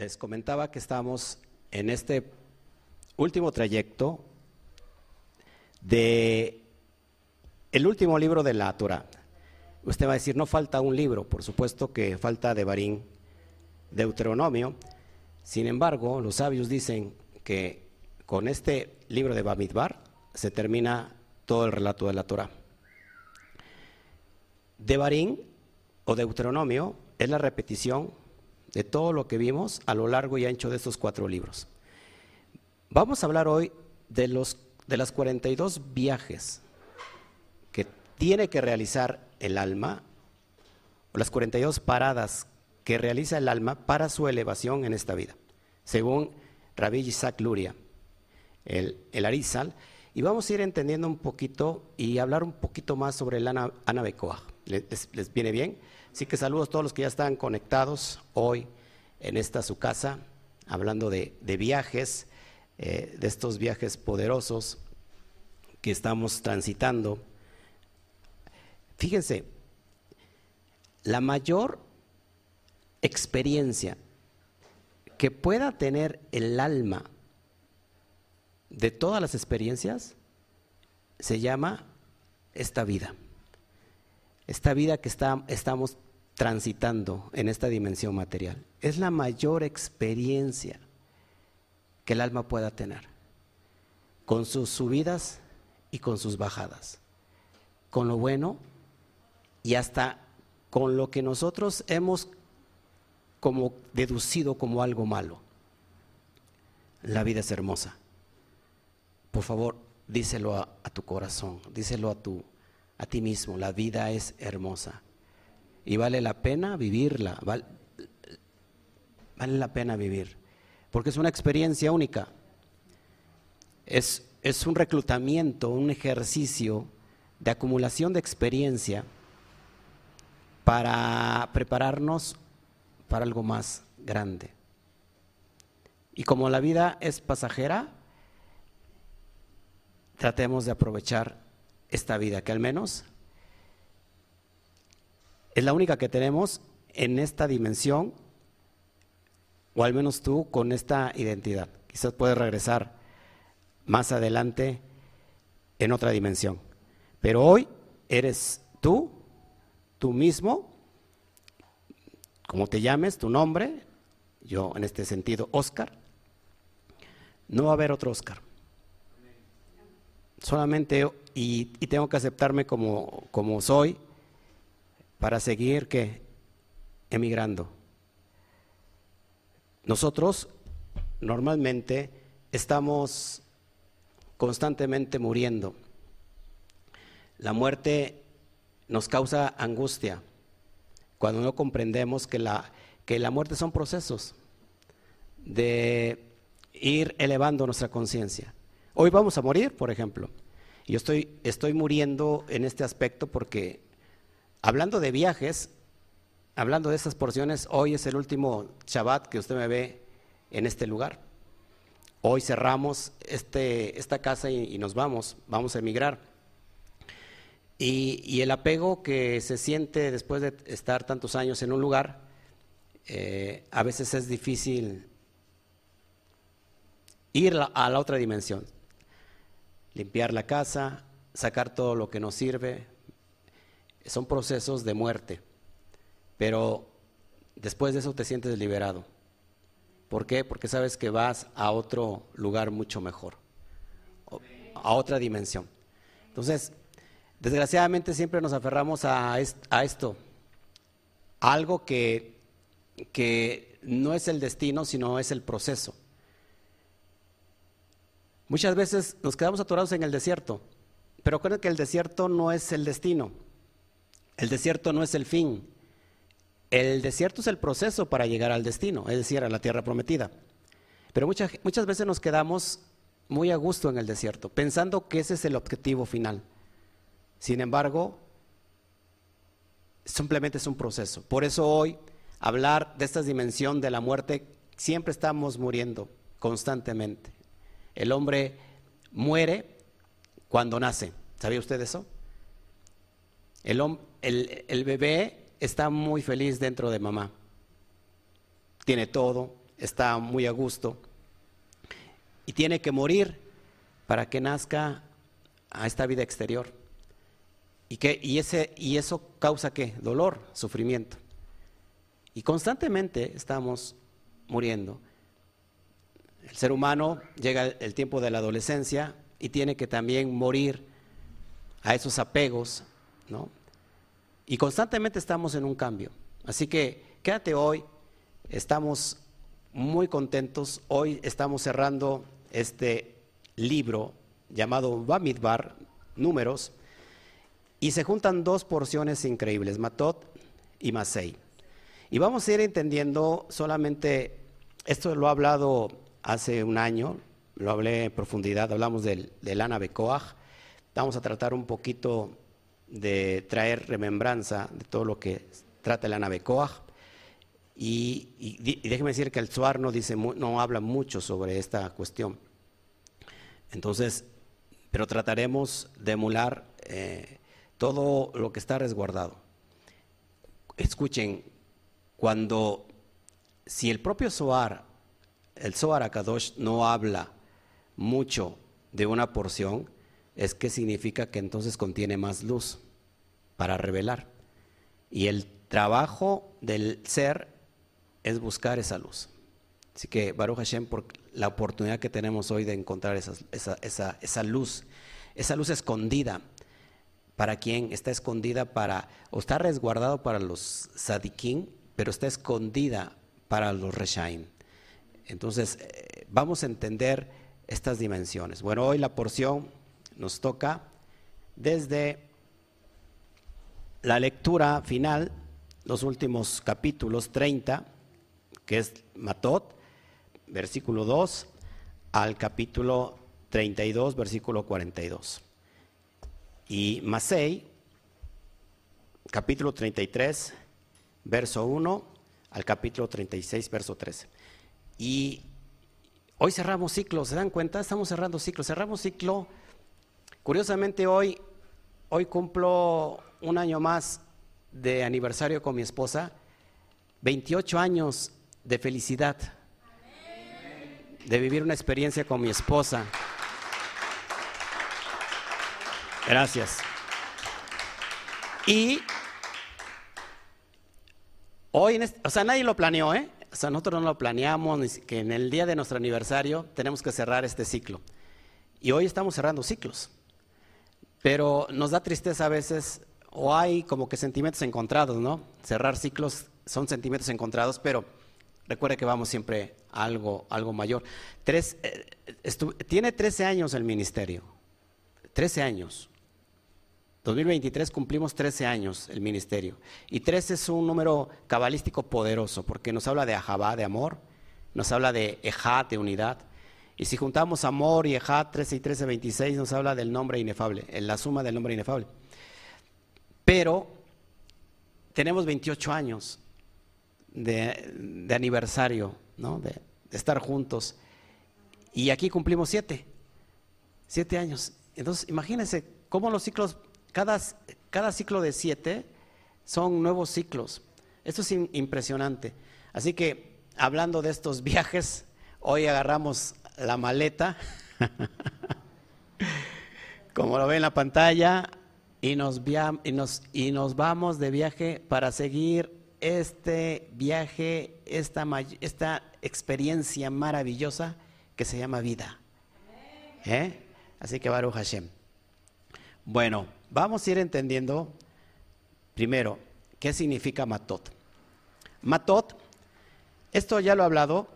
les comentaba que estamos en este último trayecto de el último libro de la Torah. Usted va a decir, no falta un libro, por supuesto que falta de Barín, Deuteronomio. Sin embargo, los sabios dicen que con este libro de Bamidbar se termina todo el relato de la Torah. Devarim o Deuteronomio es la repetición de todo lo que vimos a lo largo y ancho de estos cuatro libros. Vamos a hablar hoy de, los, de las 42 viajes que tiene que realizar el alma, o las 42 paradas que realiza el alma para su elevación en esta vida, según Rabbi Isaac Luria, el, el Arizal, y vamos a ir entendiendo un poquito y hablar un poquito más sobre el Ana, ¿Les, viene bien? Así que saludos a todos los que ya están conectados hoy en esta su casa, hablando de, viajes, eh, de estos viajes poderosos que estamos transitando. Fíjense, la mayor experiencia que pueda tener el alma de todas las experiencias se llama esta vida esta vida que estamos transitando en esta dimensión material. Es la mayor experiencia que el alma pueda tener, con sus subidas y con sus bajadas, con lo bueno y hasta con lo que nosotros hemos como deducido como algo malo. La vida es hermosa. Por favor, díselo a, tu corazón, díselo a a ti mismo. La vida es hermosa y vale la pena vivirla, vale, la pena vivir, porque es una experiencia única. Es, es un reclutamiento, un ejercicio de acumulación de experiencia para prepararnos para algo más grande. Y como la vida es pasajera, tratemos de aprovechar esta vida, que al menos es la única que tenemos en esta dimensión, o al menos tú con esta identidad. Quizás puedes regresar más adelante en otra dimensión. Pero hoy eres tú, tú mismo, como te llames, tu nombre, yo en este sentido, Oscar, no va a haber otro Oscar. Solamente y, tengo que aceptarme como, como soy para seguir que emigrando. Nosotros normalmente estamos constantemente muriendo. La muerte nos causa angustia cuando no comprendemos que la, que la muerte son procesos de ir elevando nuestra conciencia. Hoy vamos a morir, por ejemplo. Yo estoy, estoy muriendo en este aspecto porque, hablando de viajes, hablando de esas porciones, hoy es el último Shabbat que usted me ve en este lugar. Hoy cerramos este, esta casa y, nos vamos, vamos a emigrar. Y, el apego que se siente después de estar tantos años en un lugar, eh, a veces es difícil ir a la otra dimensión limpiar la casa, sacar todo lo que nos sirve. Son procesos de muerte, pero después de eso te sientes liberado. ¿Por qué? Porque sabes que vas a otro lugar mucho mejor, a otra dimensión. Entonces, desgraciadamente siempre nos aferramos a, esto, algo que, que no es el destino, sino es el proceso. Muchas veces nos quedamos atorados en el desierto, pero recuerden que el desierto no es el destino, el desierto no es el fin, el desierto es el proceso para llegar al destino, es decir, a la tierra prometida. Pero muchas, muchas veces nos quedamos muy a gusto en el desierto, pensando que ese es el objetivo final. Sin embargo, simplemente es un proceso. Por eso hoy hablar de esta dimensión de la muerte, siempre estamos muriendo constantemente. El hombre muere cuando nace. ¿Sabía usted eso? El, bebé está muy feliz dentro de mamá. Tiene todo, está muy a gusto y tiene que morir para que nazca a esta vida exterior. ¿Y, que, y, ese, y eso causa qué? Dolor, sufrimiento. Y constantemente estamos muriendo. El ser humano llega el tiempo de la adolescencia y tiene que también morir a esos apegos, ¿no? Y constantemente estamos en un cambio. Así que quédate hoy, estamos muy contentos. Hoy estamos cerrando este libro llamado Bamidbar, Números, y se juntan dos porciones increíbles, Matot y Masei. Y vamos a ir entendiendo solamente, esto lo he hablado hace un año, lo hablé en profundidad, hablamos del, del Ana vamos a tratar un poquito de traer remembranza de todo lo que trata el Ana Bekoach. Y, déjeme decir que el Suar no, dice, no habla mucho sobre esta cuestión. Entonces, pero trataremos de emular eh, todo lo que está resguardado. Escuchen, cuando, si el propio Zohar, el Zohar Akadosh no habla mucho de una porción, es que significa que entonces contiene más luz para revelar. Y el trabajo del ser es buscar esa luz. Así que Baruch Hashem, por la oportunidad que tenemos hoy de encontrar esa, esa, esa, luz, esa luz escondida. ¿Para quién? Está escondida para, o está resguardado para los sadikim, pero está escondida para los reshaim. Entonces, eh, vamos a entender estas dimensiones. Bueno, hoy la porción nos toca desde la lectura final, los últimos capítulos 30, que es Matot, versículo 2, al capítulo 32, versículo 42. Y Masei, capítulo 33, verso 1 al capítulo 36, verso 13. Y hoy cerramos ciclo, ¿se dan cuenta? Estamos cerrando ciclo, cerramos ciclo. Curiosamente hoy, hoy cumplo un año más de aniversario con mi esposa, 28 años de felicidad, de vivir una experiencia con mi esposa. Gracias. Y hoy, o sea, nadie lo planeó, ¿eh? O sea, nosotros no lo planeamos, que en el día de nuestro aniversario tenemos que cerrar este ciclo. Y hoy estamos cerrando ciclos. Pero nos da tristeza a veces, o hay como que sentimientos encontrados, ¿no? Cerrar ciclos son sentimientos encontrados, pero recuerde que vamos siempre a algo, algo mayor. Tres, eh, tiene 13 años el ministerio, 13 años. 2023 cumplimos 13 años el ministerio. Y 13 es un número cabalístico poderoso porque nos habla de Ahabá, de amor, nos habla de Ejat, de unidad. Y si juntamos amor y Ejat, 13 y 13, 26, nos habla del nombre inefable, en la suma del nombre inefable. Pero tenemos 28 años de, aniversario, ¿no? de, estar juntos. Y aquí cumplimos 7, 7 años. Entonces, imagínense cómo los ciclos cada, cada ciclo de siete son nuevos ciclos. Esto es impresionante. Así que, hablando de estos viajes, hoy agarramos la maleta, como lo ven en la pantalla, y nos, y, nos, y nos vamos de viaje para seguir este viaje, esta, esta experiencia maravillosa que se llama vida. ¿Eh? Así que Baruch Hashem. Bueno, vamos a ir entendiendo primero qué significa matot. Matot, esto ya lo he hablado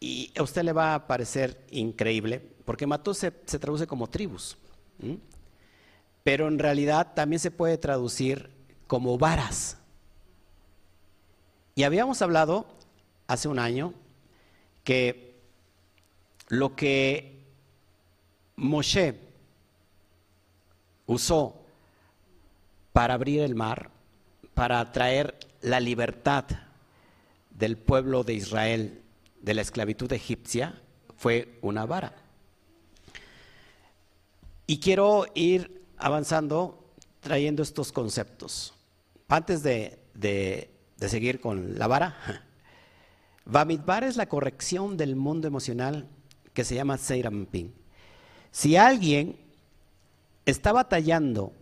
y a usted le va a parecer increíble, porque matot se, traduce como tribus, pero en realidad también se puede traducir como varas. Y habíamos hablado hace un año que lo que Moshe usó para abrir el mar, para traer la libertad del pueblo de Israel de la esclavitud egipcia, fue una vara. Y quiero ir avanzando trayendo estos conceptos. Antes de, seguir con la vara, Bamidbar es la corrección del mundo emocional que se llama Seirampin. Si alguien está batallando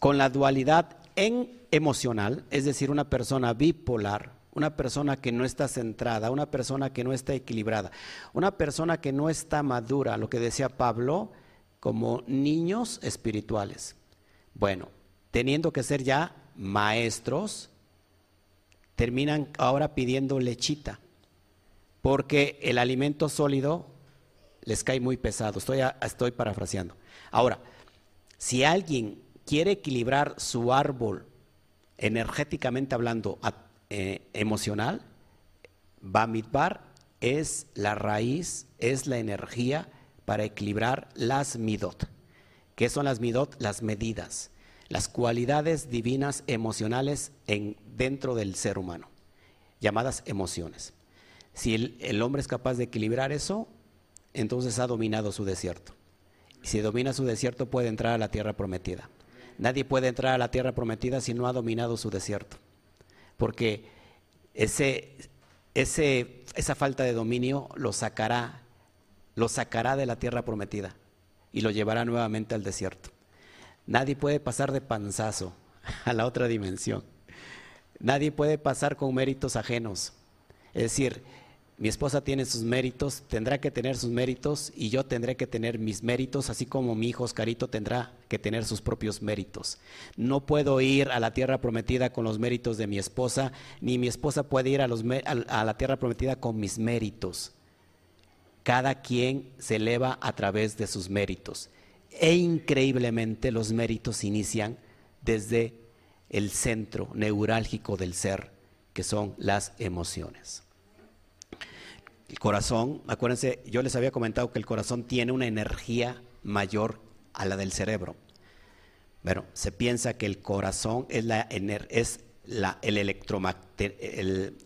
con la dualidad en emocional, es decir, una persona bipolar, una persona que no está centrada, una persona que no está equilibrada, una persona que no está madura, lo que decía Pablo, como niños espirituales. Bueno, teniendo que ser ya maestros, terminan ahora pidiendo lechita, porque el alimento sólido les cae muy pesado. Estoy, estoy parafraseando. Ahora, si alguien quiere equilibrar su árbol energéticamente hablando, eh, emocional, Bamidbar es la raíz, es la energía para equilibrar las midot. ¿Qué son las midot? Las medidas, las cualidades divinas emocionales en, dentro del ser humano, llamadas emociones. Si el, el hombre es capaz de equilibrar eso, entonces ha dominado su desierto. Si domina su desierto puede entrar a la tierra prometida. Nadie puede entrar a la tierra prometida si no ha dominado su desierto. Porque ese, ese, esa falta de dominio lo sacará, lo sacará de la tierra prometida y lo llevará nuevamente al desierto. Nadie puede pasar de panzazo a la otra dimensión. Nadie puede pasar con méritos ajenos. Es decir, mi esposa tiene sus méritos, tendrá que tener sus méritos y yo tendré que tener mis méritos, así como mi hijo Oscarito tendrá que tener sus propios méritos. No puedo ir a la tierra prometida con los méritos de mi esposa, ni mi esposa puede ir a, a la tierra prometida con mis méritos. Cada quien se eleva a través de sus méritos. E increíblemente los méritos inician desde el centro neurálgico del ser, que son las emociones. El corazón, acuérdense, yo les había comentado que el corazón tiene una energía mayor a la del cerebro. Bueno, se piensa que el corazón es, la, es la, el, el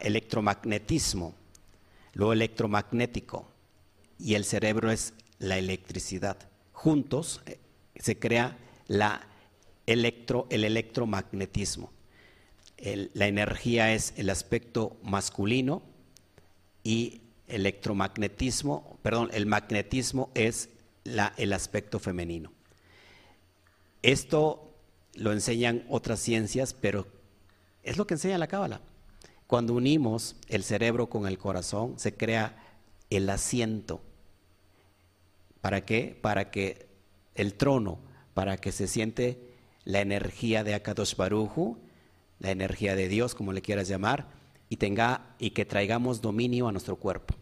electromagnetismo, lo electromagnético, y el cerebro es la electricidad. Juntos eh, se crea la electro, el electromagnetismo la energía es el aspecto masculino y electromagnetismo, perdón, el magnetismo es el aspecto femenino. Esto lo enseñan otras ciencias, pero es lo que enseña la cábala. Cuando unimos el cerebro con el corazón, se crea el asiento. ¿Para qué? Para que el trono, para que se siente la energía de Akadosh Baruju la energía de Dios, como le quieras llamar, y, tenga, y que traigamos dominio a nuestro cuerpo.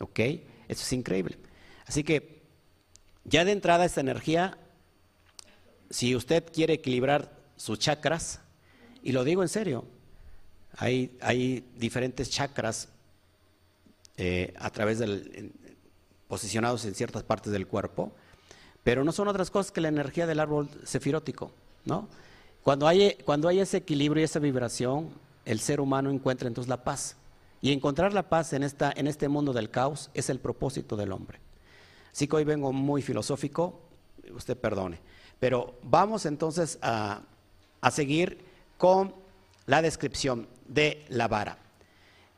¿Ok? Eso es increíble. Así que, ya de entrada esta energía, si usted quiere equilibrar sus chakras, y lo digo en serio, hay, hay diferentes chakras eh, a través del, posicionados en ciertas partes del cuerpo, pero no son otras cosas que la energía del árbol sefirótico, ¿no? Cuando hay, cuando hay ese equilibrio y esa vibración, el ser humano encuentra entonces la paz. Y encontrar la paz en, esta, en este mundo del caos es el propósito del hombre. Así que hoy vengo muy filosófico, usted perdone. Pero vamos entonces a, a seguir con la descripción de la vara.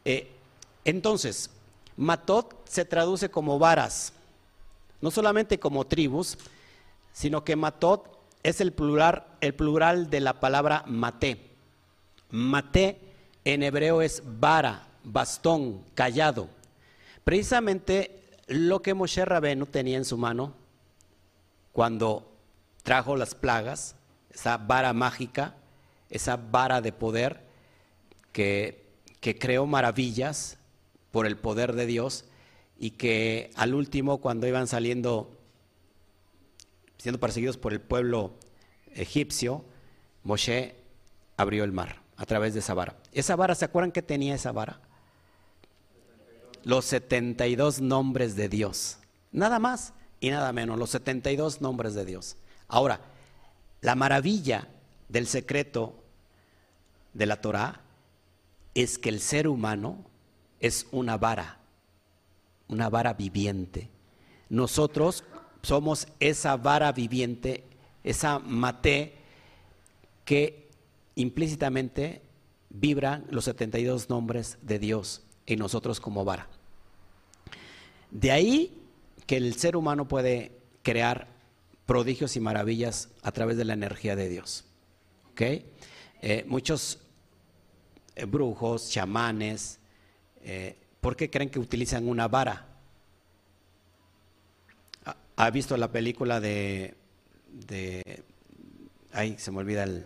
Eh, entonces, Matot se traduce como varas, no solamente como tribus, sino que Matot es el plural, el plural de la palabra mate. Mate en hebreo es vara, bastón, callado. Precisamente lo que Moshe Rabenu tenía en su mano cuando trajo las plagas, esa vara mágica, esa vara de poder que, que creó maravillas por el poder de Dios y que al último cuando iban saliendo siendo perseguidos por el pueblo egipcio, Moshe abrió el mar a través de esa vara. Esa vara, ¿se acuerdan que tenía esa vara? Los 72 nombres de Dios. Nada más y nada menos, los 72 nombres de Dios. Ahora, la maravilla del secreto de la Torah es que el ser humano es una vara, una vara viviente. Nosotros somos esa vara viviente, esa mate que implícitamente vibran los 72 nombres de Dios y nosotros como vara. De ahí que el ser humano puede crear prodigios y maravillas a través de la energía de Dios. Eh, muchos eh, brujos, chamanes, eh, ¿por qué creen que utilizan una vara? ¿Ha visto la película de, de ay, se me olvida el,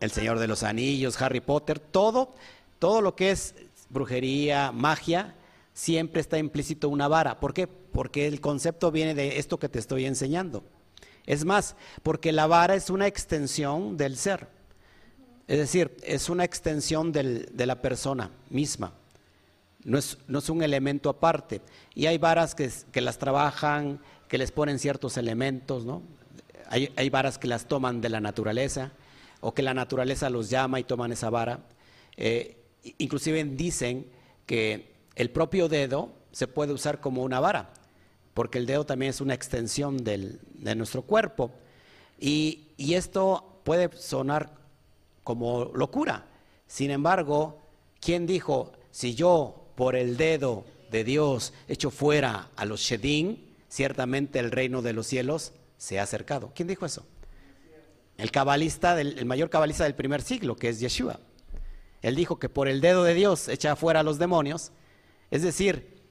el Señor de los Anillos, Harry Potter, todo, todo lo que es brujería, magia, siempre está implícito una vara. ¿Por qué? Porque el concepto viene de esto que te estoy enseñando. Es más, porque la vara es una extensión del ser. Es decir, es una extensión de la persona misma. No es, no es, un elemento aparte. Y hay varas que, que, las trabajan, que les ponen ciertos elementos, ¿no? Hay, hay varas que las toman de la naturaleza o que la naturaleza los llama y toman esa vara. Eh, inclusive dicen que el propio dedo se puede usar como una vara, porque el dedo también es una extensión de nuestro cuerpo. Y, y esto puede sonar como locura. Sin embargo, ¿quién dijo, si yo por el dedo de Dios echo fuera a los Shedim, ciertamente el reino de los cielos se ha acercado? ¿Quién dijo eso? El cabalista, el mayor cabalista del primer siglo, que es Yeshua. Él dijo que por el dedo de Dios echa fuera a los demonios. Es decir,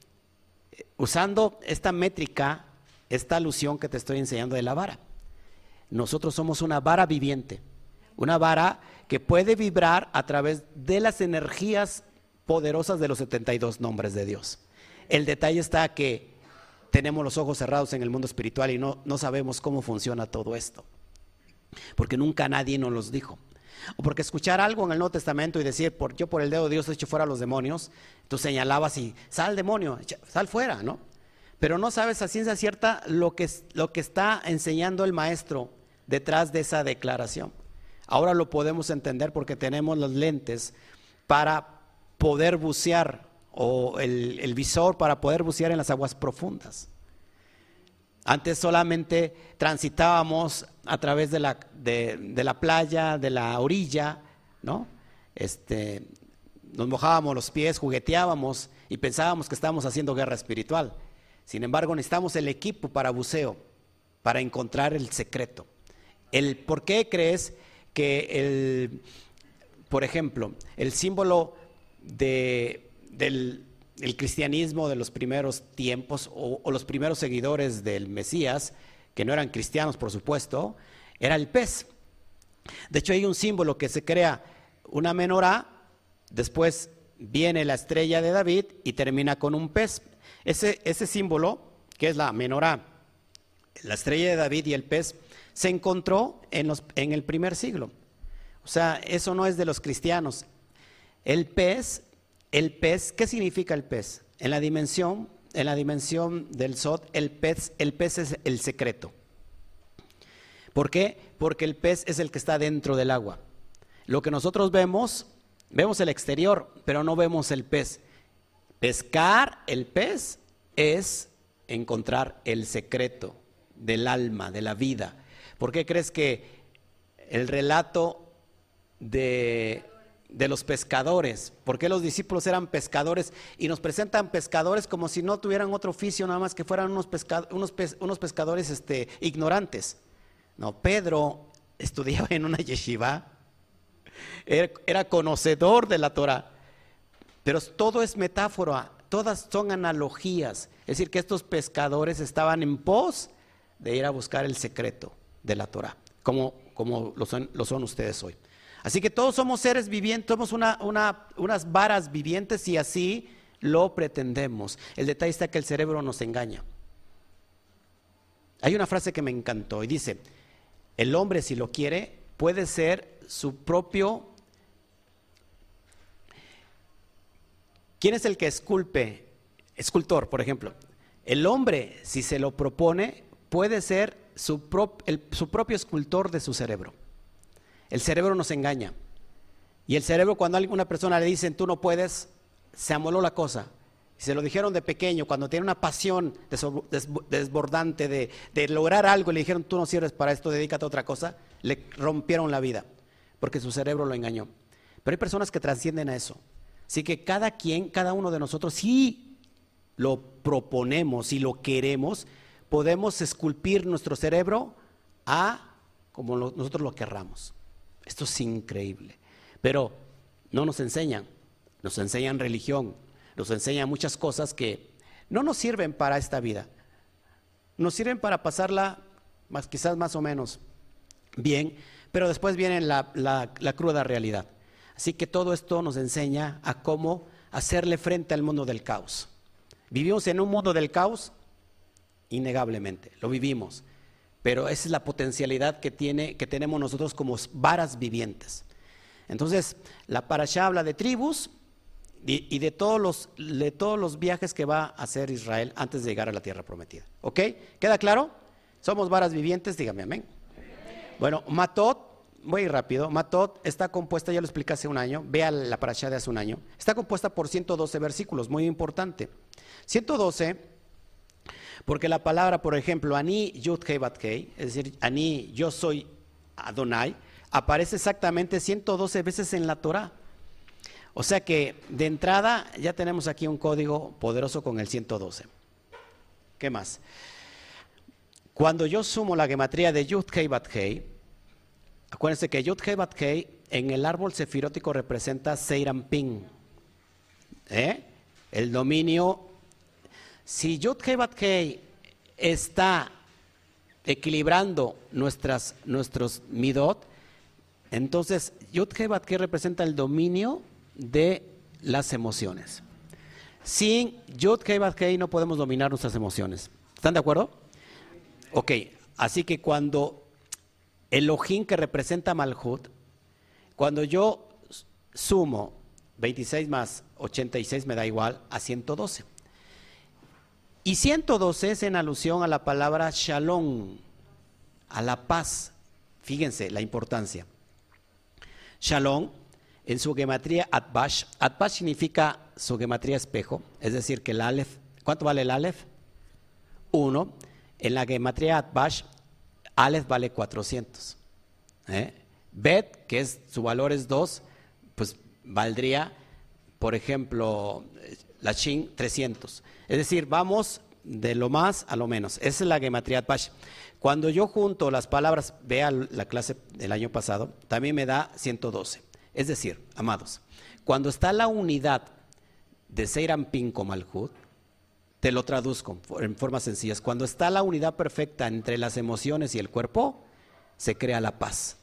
usando esta métrica, esta alusión que te estoy enseñando de la vara. Nosotros somos una vara viviente, una vara que puede vibrar a través de las energías poderosas de los 72 nombres de Dios. El detalle está que tenemos los ojos cerrados en el mundo espiritual y no, no sabemos cómo funciona todo esto porque nunca nadie nos los dijo. O porque escuchar algo en el Nuevo Testamento y decir, por, yo por el dedo de Dios he hecho fuera a los demonios, tú señalabas y sal demonio, sal fuera, ¿no? Pero no sabes a ciencia cierta lo que, lo que está enseñando el maestro detrás de esa declaración. Ahora lo podemos entender porque tenemos los lentes para poder bucear o el visor para poder bucear en las aguas profundas. Antes solamente transitábamos a través de la, de, la playa, de la orilla, ¿no? Este, nos mojábamos los pies, jugueteábamos y pensábamos que estábamos haciendo guerra espiritual. Sin embargo, necesitamos el equipo para buceo, para encontrar el secreto. El, ¿Por qué crees que el, por ejemplo, el símbolo de, del, el cristianismo de los primeros tiempos o, los primeros seguidores del Mesías, que no eran cristianos por supuesto, era el pez. De hecho hay un símbolo que se crea una menorá, después viene la estrella de David y termina con un pez. Ese, símbolo, que es la menorá, la estrella de David y el pez, se encontró en, en el primer siglo. O sea, eso no es de los cristianos. El pez el pez, ¿qué significa el pez? En la dimensión, en la dimensión del Sot, el pez, el pez es el secreto. ¿Por qué? Porque el pez es el que está dentro del agua. Lo que nosotros vemos, vemos el exterior, pero no vemos el pez. Pescar el pez es encontrar el secreto del alma, de la vida. ¿Por qué crees que el relato de de los pescadores. porque los discípulos eran pescadores? Y nos presentan pescadores como si no tuvieran otro oficio, nada más que fueran unos, unos, pescadores este, ignorantes. No, Pedro estudiaba en una yeshiva, era, conocedor de la Torah, pero todo es metáfora, todas son analogías. Es decir, que estos pescadores estaban en pos de ir a buscar el secreto de la Torah, como, como lo son ustedes hoy. Así que todos somos seres vivientes, somos unas varas vivientes y así lo pretendemos. El detalle está que el cerebro nos engaña. Hay una frase que me encantó y dice, el hombre si lo quiere puede ser su propio... ¿Quién es el que esculpe? Escultor, por ejemplo. El hombre, si se lo propone, puede ser su, su propio escultor de su cerebro. El cerebro nos engaña. Y el cerebro cuando a alguna persona le dicen tú no puedes, se amoló la cosa. se lo dijeron de pequeño, cuando tiene una pasión desbordante de, lograr algo y le dijeron tú no sirves para esto, dedícate a otra cosa, le rompieron la vida, porque su cerebro lo engañó. Pero hay personas que trascienden a eso. Así que cada quien, cada uno de nosotros, si lo proponemos, si lo queremos, podemos esculpir nuestro cerebro a como nosotros lo querramos. Esto es increíble. Pero no nos enseñan, nos enseñan religión, nos enseñan muchas cosas que no nos sirven para esta vida. Nos sirven para pasarla más, quizás más o menos bien, pero después viene la, la cruda realidad. Así que todo esto nos enseña a cómo hacerle frente al mundo del caos. ¿Vivimos en un mundo del caos? Innegablemente, lo vivimos. Pero esa es la potencialidad que, tiene, que tenemos nosotros como varas vivientes. Entonces, la parasha habla de tribus y, de, todos los, de todos los viajes que va a hacer Israel antes de llegar a la tierra prometida. ¿Ok? ¿Queda claro? Somos varas vivientes, dígame amén. Bueno, Matot, muy rápido, Matot está compuesta, ya lo expliqué hace un año, vea la parasha de hace un año, está compuesta por 112 versículos, muy importante. 112 porque la palabra, por ejemplo, Ani Yud Hei es decir, Ani, yo soy Adonai, aparece exactamente 112 veces en la Torah. O sea que de entrada ya tenemos aquí un código poderoso con el 112. ¿Qué más? Cuando yo sumo la gematría de Yud Hei Hei, acuérdense que Yud Hei Hei en el árbol sefirótico representa Seirampin, ¿eh? el dominio si Yud Hei está equilibrando nuestras, nuestros midot, entonces Yud Hei representa el dominio de las emociones. Sin Yud Hei no podemos dominar nuestras emociones. ¿Están de acuerdo? Ok, así que cuando Elohim que representa Malhut, cuando yo sumo 26 más 86 me da igual a 112. Y 112 es en alusión a la palabra shalom, a la paz. Fíjense la importancia. Shalom, en su gematría Atbash, Atbash significa su gematría espejo, es decir, que el Aleph, ¿cuánto vale el Aleph? Uno. En la gematría Atbash, Aleph vale 400. ¿eh? Bet, que es, su valor es 2, pues valdría, por ejemplo, la Shin 300. Es decir, vamos de lo más a lo menos. Esa es la gematría Pash. Cuando yo junto las palabras, vea la clase del año pasado, también me da 112. Es decir, amados, cuando está la unidad de Seiram Pin con Malhut, te lo traduzco en formas sencillas. Cuando está la unidad perfecta entre las emociones y el cuerpo, se crea la paz.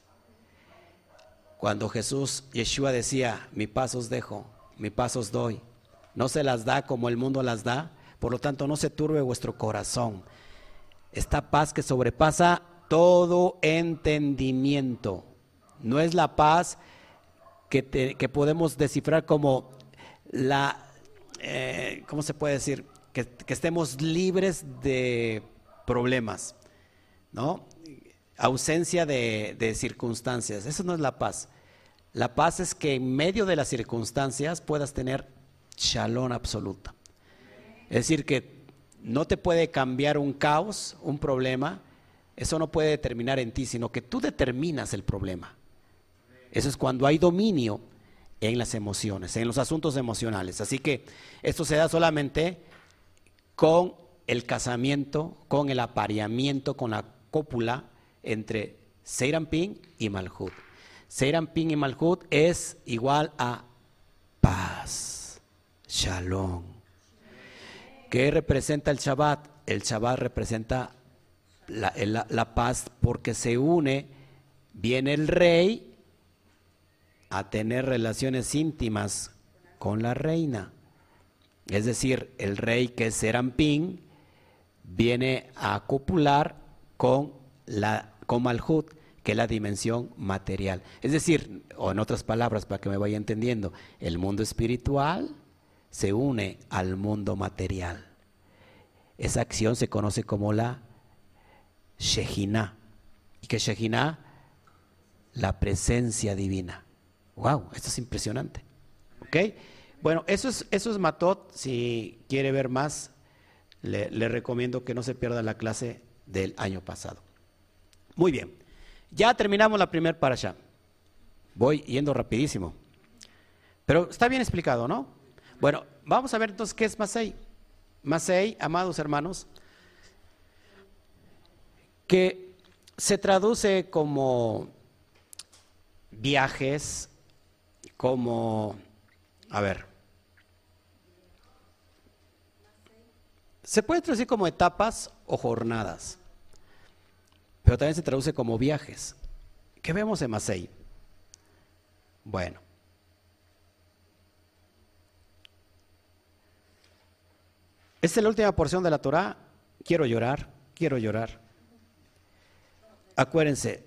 Cuando Jesús, Yeshua decía, mi paz os dejo, mi paz os doy, no se las da como el mundo las da, por lo tanto no se turbe vuestro corazón. Esta paz que sobrepasa todo entendimiento. No es la paz que, podemos descifrar como la, eh, ¿cómo se puede decir? Que, estemos libres de problemas, ¿no? Ausencia de, de circunstancias. Eso no es la paz. La paz es que en medio de las circunstancias puedas tener shalom absoluta. Es decir, que no te puede cambiar un caos, un problema, eso no puede determinar en ti, sino que tú determinas el problema. Eso es cuando hay dominio en las emociones, en los asuntos emocionales. Así que esto se da solamente con el casamiento, con el apareamiento, con la cópula entre Seirampin y Malhut. Seirampin y Malhut es igual a paz. Shalom. ¿Qué representa el Shabbat? El Shabbat representa la, paz porque se une, viene el rey a tener relaciones íntimas con la reina. Es decir, el rey que es Serampín viene a copular con, la, con Malhut, que es la dimensión material. Es decir, o en otras palabras, para que me vaya entendiendo, el mundo espiritual se une al mundo material. Esa acción se conoce como la Shejina. ¿Y qué Shejina? La presencia divina. ¡Wow! Esto es impresionante. ¿Ok? Bueno, eso es, eso es Matot. Si quiere ver más, le, le recomiendo que no se pierda la clase del año pasado. Muy bien. Ya terminamos la primera para allá. Voy yendo rapidísimo. Pero está bien explicado, ¿no? Bueno, vamos a ver entonces qué es Masei. Masei, amados hermanos, que se traduce como viajes, como, a ver, se puede traducir como etapas o jornadas, pero también se traduce como viajes. ¿Qué vemos en Masei? Bueno. Esta es la última porción de la Torah. Quiero llorar, quiero llorar. Acuérdense,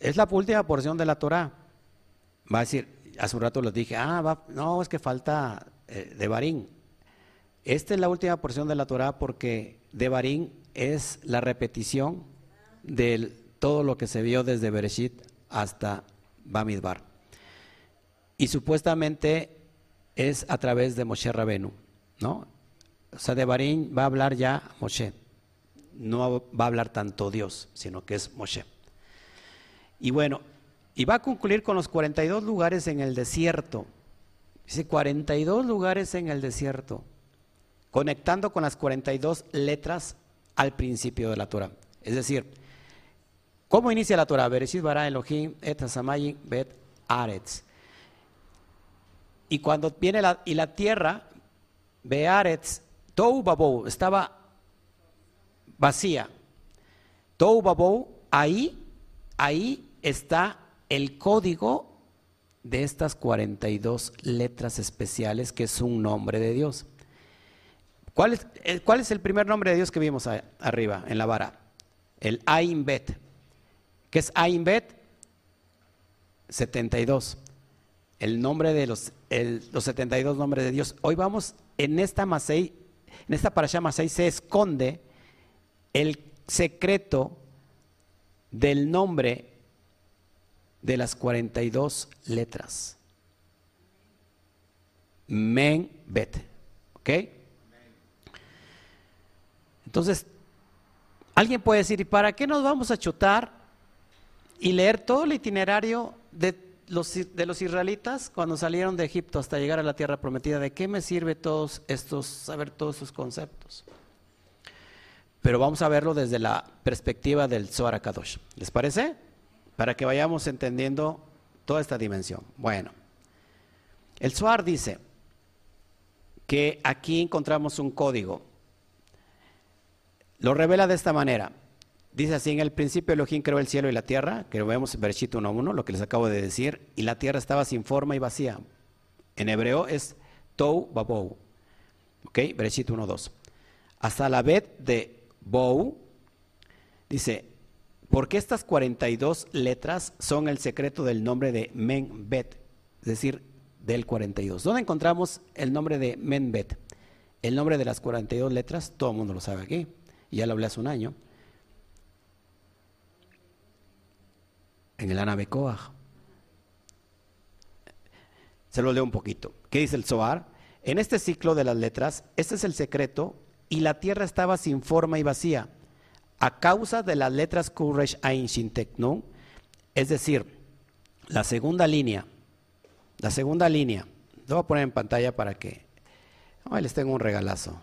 es la última porción de la Torah. Va a decir, hace un rato les dije, ah, no, es que falta eh, de Barín. Esta es la última porción de la Torah porque de Barín es la repetición de todo lo que se vio desde Bereshit hasta Bamidbar. Y supuestamente es a través de Moshe Rabenu, ¿no? O sea, de Barín va a hablar ya Moshe. No va a hablar tanto Dios, sino que es Moshe. Y bueno, y va a concluir con los 42 lugares en el desierto. Dice 42 lugares en el desierto, conectando con las 42 letras al principio de la Torah. Es decir, ¿cómo inicia la Torah? Bereshit bara Elohim et bet aretz. Y cuando viene la, y la tierra, Bearetz, Tou Babou, estaba vacía. Tou Babou, ahí, ahí está el código de estas 42 letras especiales que es un nombre de Dios. ¿Cuál es, eh, cuál es el primer nombre de Dios que vimos arriba en la vara? El Ain Bet. ¿Qué es Ain Bet? 72 el nombre de los, los 72 nombres de Dios. Hoy vamos en esta Masei, en esta parasha Masei se esconde el secreto del nombre de las 42 letras. Men Bet. ¿Ok? Entonces, alguien puede decir, ¿y para qué nos vamos a chutar y leer todo el itinerario de de los israelitas cuando salieron de Egipto hasta llegar a la tierra prometida, ¿de qué me sirve todos estos, saber todos sus conceptos? Pero vamos a verlo desde la perspectiva del Zohar Kadosh. ¿Les parece? Para que vayamos entendiendo toda esta dimensión. Bueno, el Zohar dice que aquí encontramos un código. Lo revela de esta manera. Dice así, en el principio Elohim creó el cielo y la tierra, que lo vemos en Bereshit 1.1, lo que les acabo de decir, y la tierra estaba sin forma y vacía. En hebreo es Tou Babou. ¿Ok? Bereshit 1.2. Hasta la bet de Bou, dice, porque estas 42 letras son el secreto del nombre de Men Bet, es decir, del 42. ¿Dónde encontramos el nombre de Men Bet? El nombre de las 42 letras, todo el mundo lo sabe aquí, ya lo hablé hace un año. En el Anabecoaj. Se lo leo un poquito. ¿Qué dice el Zohar? En este ciclo de las letras, este es el secreto, y la tierra estaba sin forma y vacía, a causa de las letras Kuresh Ain. Es decir, la segunda línea, la segunda línea, lo voy a poner en pantalla para que, les tengo un regalazo.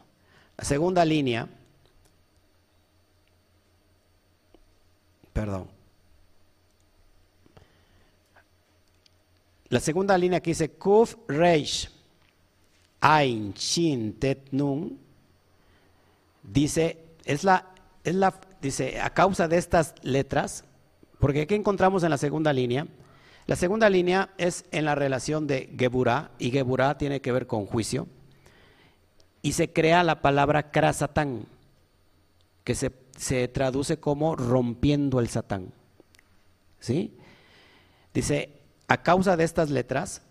La segunda línea, perdón, La segunda línea que dice Kuf Reish Ain Shin Tet Nun dice es la es la dice a causa de estas letras porque ¿qué encontramos en la segunda línea? La segunda línea es en la relación de Geburah y Geburah tiene que ver con juicio y se crea la palabra Krasatán que se, se traduce como rompiendo el Satán. ¿Sí? Dice, a causa de estas letras,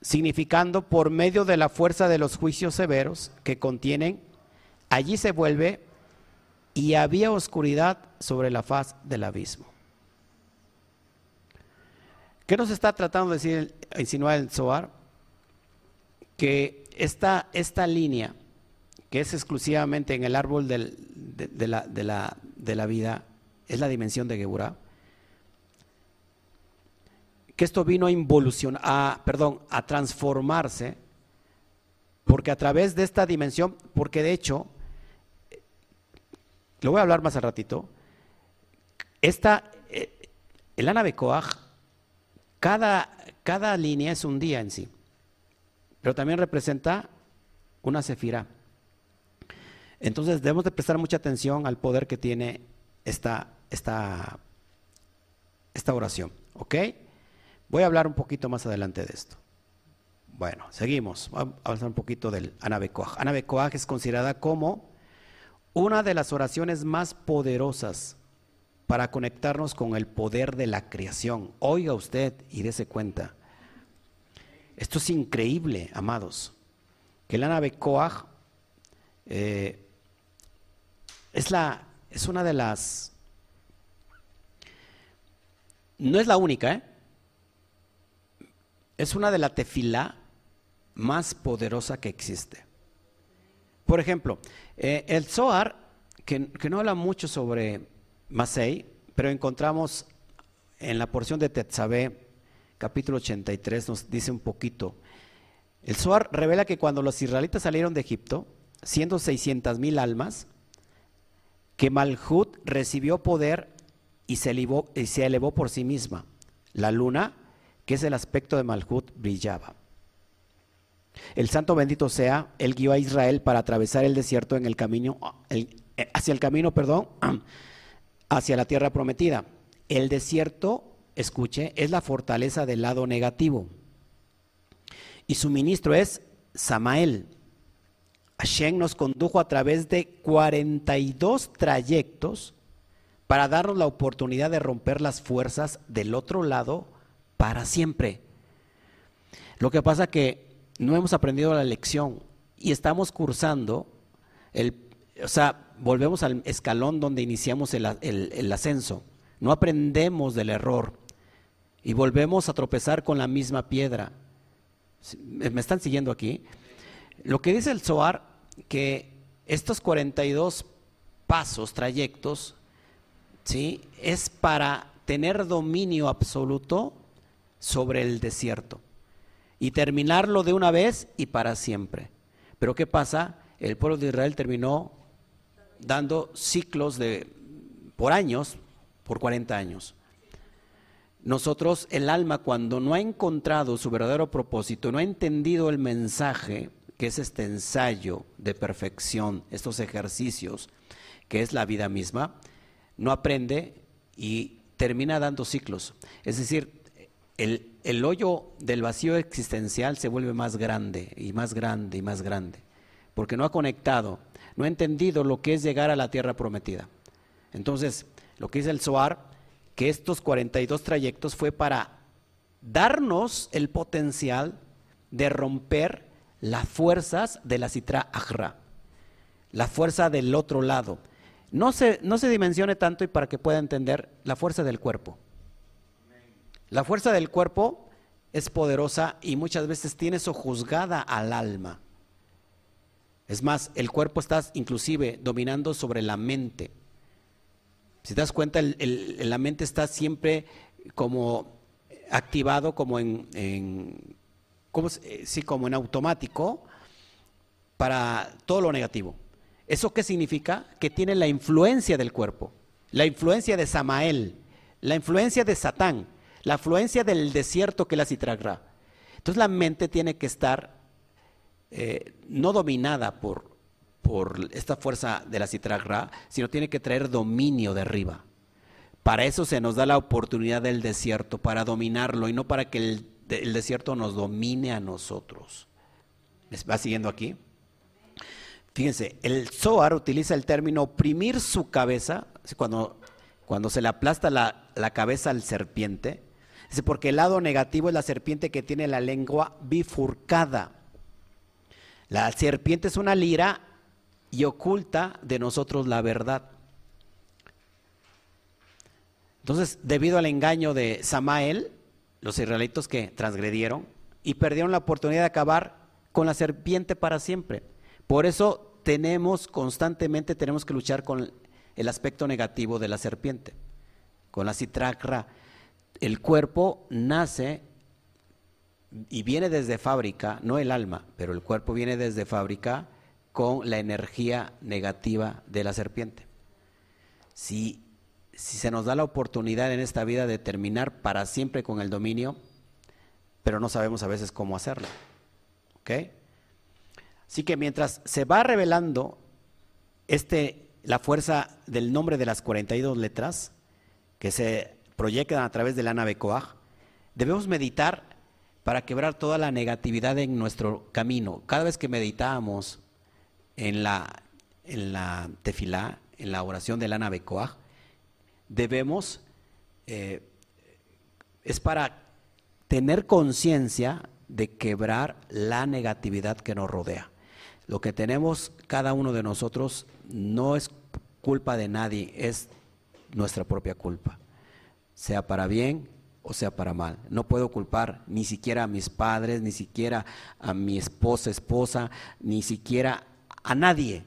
significando por medio de la fuerza de los juicios severos que contienen, allí se vuelve y había oscuridad sobre la faz del abismo. ¿Qué nos está tratando de decir, insinuar el Zohar? Que esta, esta línea, que es exclusivamente en el árbol de, la, de, la, vida, es la dimensión de Geburah que esto vino a involucionar, perdón, a transformarse, porque a través de esta dimensión, porque de hecho, lo voy a hablar más al ratito, esta, eh, el Ana cada, cada línea es un día en sí, pero también representa una sefira. Entonces debemos de prestar mucha atención al poder que tiene esta, esta, esta oración. ¿Ok? Voy a hablar un poquito más adelante de esto. Bueno, seguimos. Vamos a hablar un poquito del Anabecoaj. Anabecoaj es considerada como una de las oraciones más poderosas para conectarnos con el poder de la creación. Oiga usted y dése cuenta. Esto es increíble, amados. Que el Anabecoaj eh, es, la, es una de las... No es la única, ¿eh? Es una de la tefilá más poderosa que existe. Por ejemplo, eh, el Zohar, que, que, no habla mucho sobre Masei, pero encontramos en la porción de Tetzabé, capítulo 83, nos dice un poquito. El Zohar revela que cuando los israelitas salieron de Egipto, siendo 600 mil almas, que Malhut recibió poder y se, elevó, y se elevó por sí misma. La luna, que es el aspecto de Malhut, brillaba. El santo bendito sea, él guió a Israel para atravesar el desierto en el camino, eh, hacia el camino, perdón, hacia la tierra prometida. El desierto, escuche, es la fortaleza del lado negativo. Y su ministro es Samael, Hashem nos condujo a través de 42 trayectos para darnos la oportunidad de romper las fuerzas del otro lado para siempre. Lo que pasa que no hemos aprendido la lección y estamos cursando o sea, volvemos al escalón donde iniciamos el, el ascenso. No aprendemos del error y volvemos a tropezar con la misma piedra. ¿Me están siguiendo aquí? Lo que dice el Zohar que estos 42 pasos, trayectos, ¿sí? es para tener dominio absoluto sobre el desierto y terminarlo de una vez y para siempre. Pero ¿qué pasa? El pueblo de Israel terminó dando ciclos de por años, por 40 años. Nosotros, el alma, cuando no ha encontrado su verdadero propósito, no ha entendido el mensaje, que es este ensayo de perfección, estos ejercicios, que es la vida misma, no aprende y termina dando ciclos. Es decir, el, hoyo del vacío existencial se vuelve más grande y más grande y más grande, porque no ha conectado, no ha entendido lo que es llegar a la tierra prometida. Entonces, lo que dice el Zohar, que estos 42 trayectos fue para darnos el potencial de romper las fuerzas de la citra ajra, la fuerza del otro lado. No se, no se dimensione tanto y para que pueda entender la fuerza del cuerpo. La fuerza del cuerpo es poderosa y muchas veces tiene sojuzgada al alma. Es más, el cuerpo está inclusive dominando sobre la mente. Si te das cuenta, la mente está siempre como activado como en, como, eh, sí, como en automático para todo lo negativo. ¿Eso qué significa? Que tiene la influencia del cuerpo, la influencia de Samael, la influencia de Satán, la influencia del desierto que la citragra. Entonces la mente tiene que estar eh, no dominada por, por esta fuerza de la citragra, sino tiene que traer dominio de arriba. Para eso se nos da la oportunidad del desierto, para dominarlo y no para que el el desierto nos domine a nosotros. va siguiendo aquí? Fíjense, el Zohar utiliza el término oprimir su cabeza, cuando, cuando se le aplasta la, la cabeza al serpiente, porque el lado negativo es la serpiente que tiene la lengua bifurcada. La serpiente es una lira y oculta de nosotros la verdad. Entonces, debido al engaño de Samael, los israelitos que transgredieron y perdieron la oportunidad de acabar con la serpiente para siempre. Por eso tenemos constantemente tenemos que luchar con el aspecto negativo de la serpiente, con la citracra. El cuerpo nace y viene desde fábrica, no el alma, pero el cuerpo viene desde fábrica con la energía negativa de la serpiente. Si, si se nos da la oportunidad en esta vida de terminar para siempre con el dominio, pero no sabemos a veces cómo hacerlo. ¿Ok? Así que mientras se va revelando este, la fuerza del nombre de las 42 letras que se proyectan a través de la nave debemos meditar para quebrar toda la negatividad en nuestro camino. Cada vez que meditamos en la, en la tefilá, en la oración de la nave debemos, eh, es para tener conciencia de quebrar la negatividad que nos rodea. Lo que tenemos cada uno de nosotros no es culpa de nadie, es nuestra propia culpa, sea para bien o sea para mal. No puedo culpar ni siquiera a mis padres, ni siquiera a mi esposa, esposa, ni siquiera a nadie.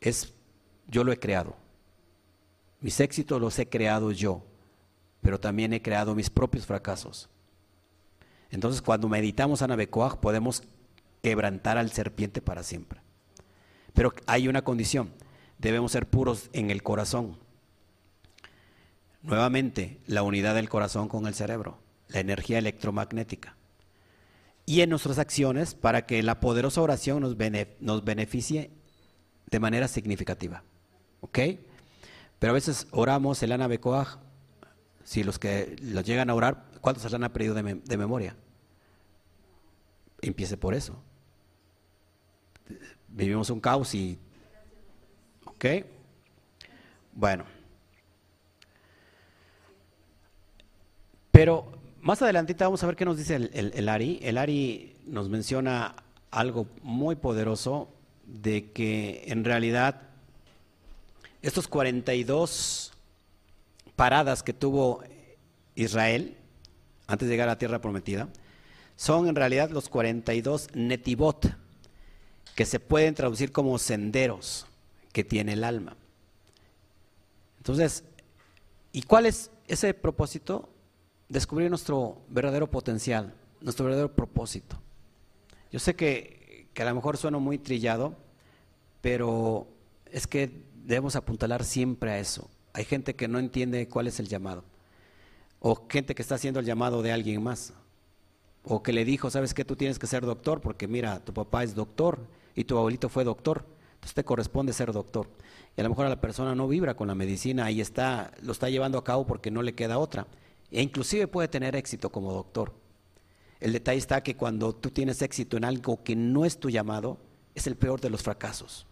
Es yo lo he creado. Mis éxitos los he creado yo, pero también he creado mis propios fracasos. Entonces, cuando meditamos a Nabecoag, podemos quebrantar al serpiente para siempre. Pero hay una condición, debemos ser puros en el corazón. Nuevamente, la unidad del corazón con el cerebro, la energía electromagnética. Y en nuestras acciones para que la poderosa oración nos, beneficie de manera significativa. ¿Ok? Pero a veces oramos el Anabecoaj, si los que los llegan a orar, ¿cuántos se han aprendido de, de memoria? Empiece por eso. Vivimos un caos y... ¿Ok? Bueno. Pero más adelantita vamos a ver qué nos dice el, Ari. El Ari nos menciona algo muy poderoso de que en realidad estos 42 paradas que tuvo Israel antes de llegar a la tierra prometida son en realidad los 42 netivot que se pueden traducir como senderos que tiene el alma. Entonces, ¿y cuál es ese propósito? Descubrir nuestro verdadero potencial, nuestro verdadero propósito. Yo sé que, a lo mejor suena muy trillado, pero es que debemos apuntalar siempre a eso. Hay gente que no entiende cuál es el llamado, o gente que está haciendo el llamado de alguien más, o que le dijo, sabes que tú tienes que ser doctor, porque mira, tu papá es doctor y tu abuelito fue doctor, entonces te corresponde ser doctor. Y a lo mejor a la persona no vibra con la medicina y está, lo está llevando a cabo porque no le queda otra e inclusive puede tener éxito como doctor. El detalle está que cuando tú tienes éxito en algo que no es tu llamado, es el peor de los fracasos.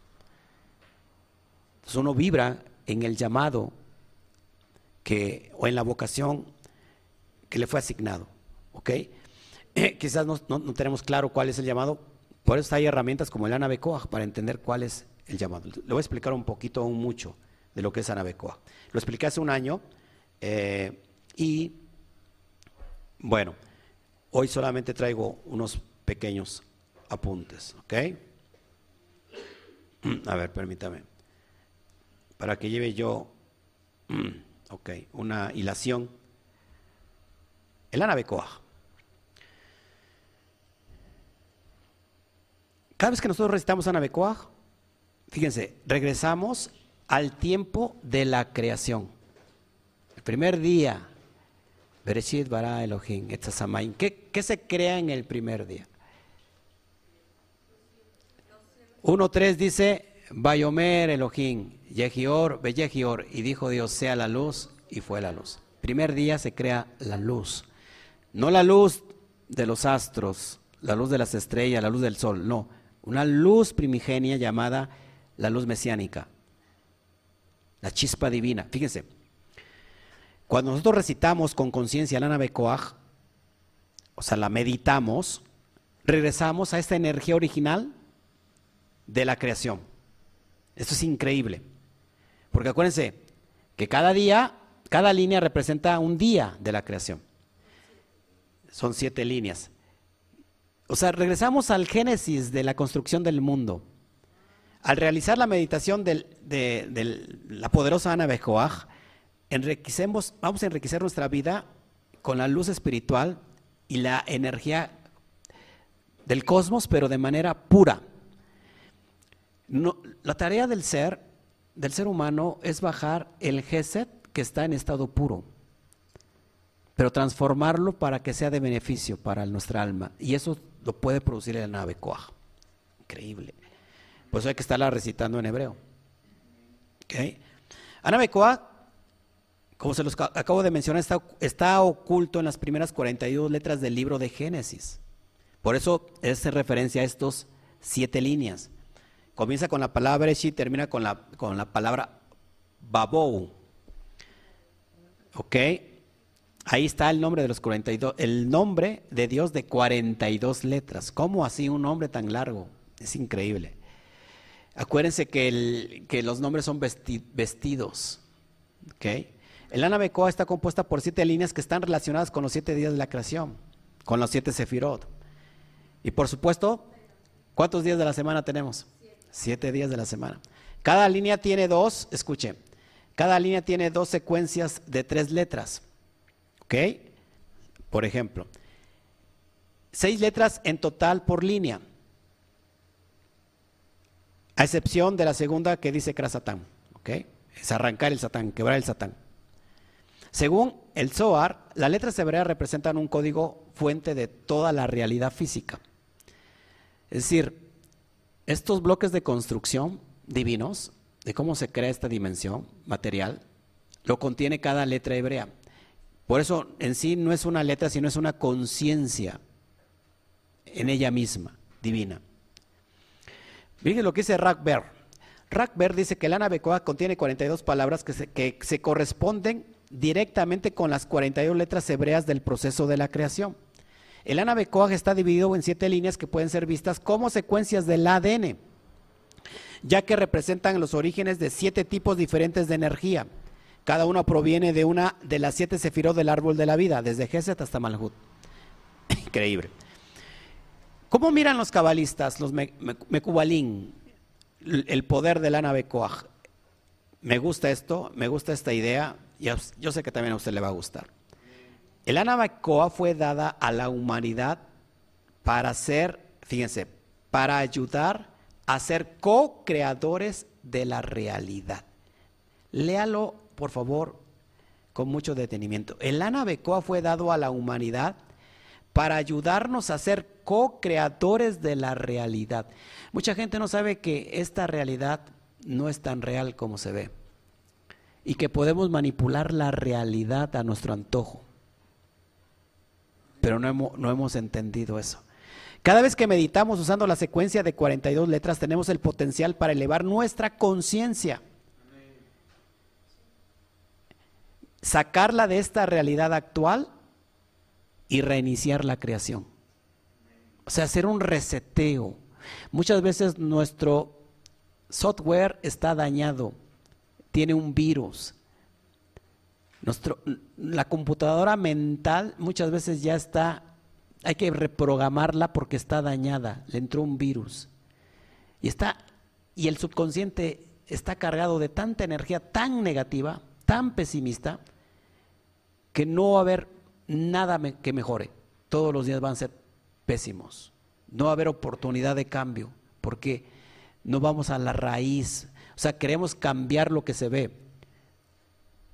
Entonces uno vibra en el llamado que, o en la vocación que le fue asignado. ¿Ok? quizás no, tenemos claro cuál es el llamado, por eso hay herramientas como el Anabecoa para entender cuál es el llamado. Le voy a explicar un poquito, aún mucho, de lo que es Anabecoa. Lo expliqué hace un año. Eh, y bueno, hoy solamente traigo unos pequeños apuntes, ¿ok? A ver, permítame. Para que lleve yo, ok, una hilación. El anabecoa. Cada vez que nosotros recitamos anabecoa, fíjense, regresamos al tiempo de la creación. El primer día Elohim, ¿Qué, ¿Qué se crea en el primer día? 1.3 dice, Bayomer Elohim, Yehior, Beyehior, y dijo Dios, sea la luz, y fue la luz. Primer día se crea la luz. No la luz de los astros, la luz de las estrellas, la luz del sol, no. Una luz primigenia llamada la luz mesiánica, la chispa divina. Fíjense, cuando nosotros recitamos con conciencia la nave o sea, la meditamos, regresamos a esta energía original de la creación. Esto es increíble. Porque acuérdense que cada día, cada línea representa un día de la creación. Son siete líneas. O sea, regresamos al génesis de la construcción del mundo. Al realizar la meditación de, la poderosa Ana Bejoaj, enriquecemos, vamos a enriquecer nuestra vida con la luz espiritual y la energía del cosmos, pero de manera pura. la tarea del ser, del ser humano, es bajar el Geset que está en estado puro, pero transformarlo para que sea de beneficio para nuestra alma. Y eso lo puede producir el nave Koach. Increíble. Por eso hay que estarla recitando en hebreo. ¿Okay? Como se los acabo de mencionar, está, está, oculto en las primeras 42 letras del libro de Génesis. Por eso es referencia a estos siete líneas. Comienza con la palabra y termina con la, con la palabra Babou. ¿Ok? Ahí está el nombre de los 42, el nombre de Dios de 42 letras. ¿Cómo así un nombre tan largo? Es increíble. Acuérdense que, los nombres son vestidos. ¿okay? El Anabecoa está compuesta por siete líneas que están relacionadas con los siete días de la creación, con los siete sefirot. Y por supuesto, ¿cuántos días de la semana tenemos? Siete días de la semana. Cada línea tiene dos, escuche, cada línea tiene dos secuencias de tres letras. ¿Ok? Por ejemplo, seis letras en total por línea a excepción de la segunda que dice Krasatán, ¿ok? Es arrancar el Satán, quebrar el Satán. Según el Zohar, las letras hebreas representan un código fuente de toda la realidad física. Es decir, estos bloques de construcción divinos, de cómo se crea esta dimensión material, lo contiene cada letra hebrea. Por eso en sí no es una letra, sino es una conciencia en ella misma, divina. Fíjense lo que dice Rackberg. Rackberg dice que el Anabecoa contiene 42 palabras que se corresponden directamente con las 42 letras hebreas del proceso de la creación. El Anabecoa está dividido en siete líneas que pueden ser vistas como secuencias del ADN, ya que representan los orígenes de siete tipos diferentes de energía. Cada uno proviene de una de las siete sefirot del árbol de la vida, desde Geset hasta Malhut. Increíble. ¿Cómo miran los cabalistas, los Mekubalín, el poder del Koach? Me gusta esto, me gusta esta idea, y yo sé que también a usted le va a gustar. El Anabacoa fue dada a la humanidad para ser, fíjense, para ayudar a ser co-creadores de la realidad. Léalo, por favor, con mucho detenimiento. El Anabecoa fue dado a la humanidad para ayudarnos a ser co-creadores de la realidad. Mucha gente no sabe que esta realidad no es tan real como se ve y que podemos manipular la realidad a nuestro antojo. Pero no hemos, no hemos entendido eso. Cada vez que meditamos usando la secuencia de 42 letras tenemos el potencial para elevar nuestra conciencia. Sacarla de esta realidad actual y reiniciar la creación. O sea, hacer un reseteo. Muchas veces nuestro software está dañado, tiene un virus. Nuestro, la computadora mental muchas veces ya está, hay que reprogramarla porque está dañada, le entró un virus. Y está, y el subconsciente está cargado de tanta energía tan negativa, tan pesimista, que no va a haber nada que mejore. Todos los días van a ser pésimos. No va a haber oportunidad de cambio porque no vamos a la raíz. O sea, queremos cambiar lo que se ve,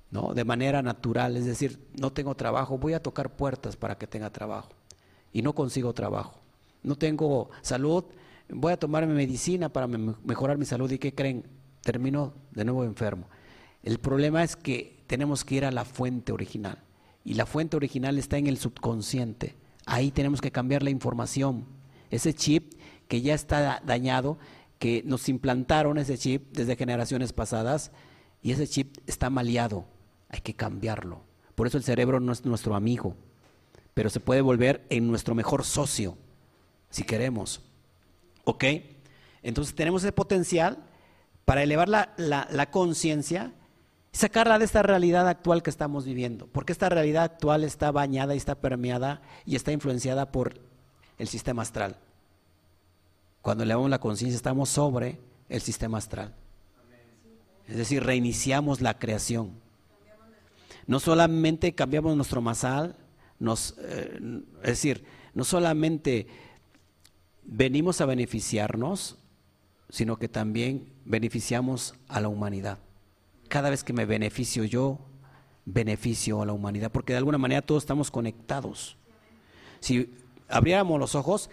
¿no? De manera natural. Es decir, no tengo trabajo, voy a tocar puertas para que tenga trabajo. Y no consigo trabajo. No tengo salud, voy a tomar mi medicina para mejorar mi salud. ¿Y qué creen? Termino de nuevo enfermo. El problema es que tenemos que ir a la fuente original. Y la fuente original está en el subconsciente. Ahí tenemos que cambiar la información. Ese chip que ya está dañado, que nos implantaron ese chip desde generaciones pasadas, y ese chip está maleado. Hay que cambiarlo. Por eso el cerebro no es nuestro amigo, pero se puede volver en nuestro mejor socio, si queremos. ¿Ok? Entonces tenemos ese potencial para elevar la, la conciencia sacarla de esta realidad actual que estamos viviendo, porque esta realidad actual está bañada y está permeada y está influenciada por el sistema astral. Cuando elevamos la conciencia estamos sobre el sistema astral. Es decir, reiniciamos la creación. no solamente cambiamos nuestro masal, nos, eh, es decir, no solamente venimos a beneficiarnos, sino que también beneficiamos a la humanidad. Cada vez que me beneficio yo, beneficio a la humanidad, porque de alguna manera todos estamos conectados. Si abriéramos los ojos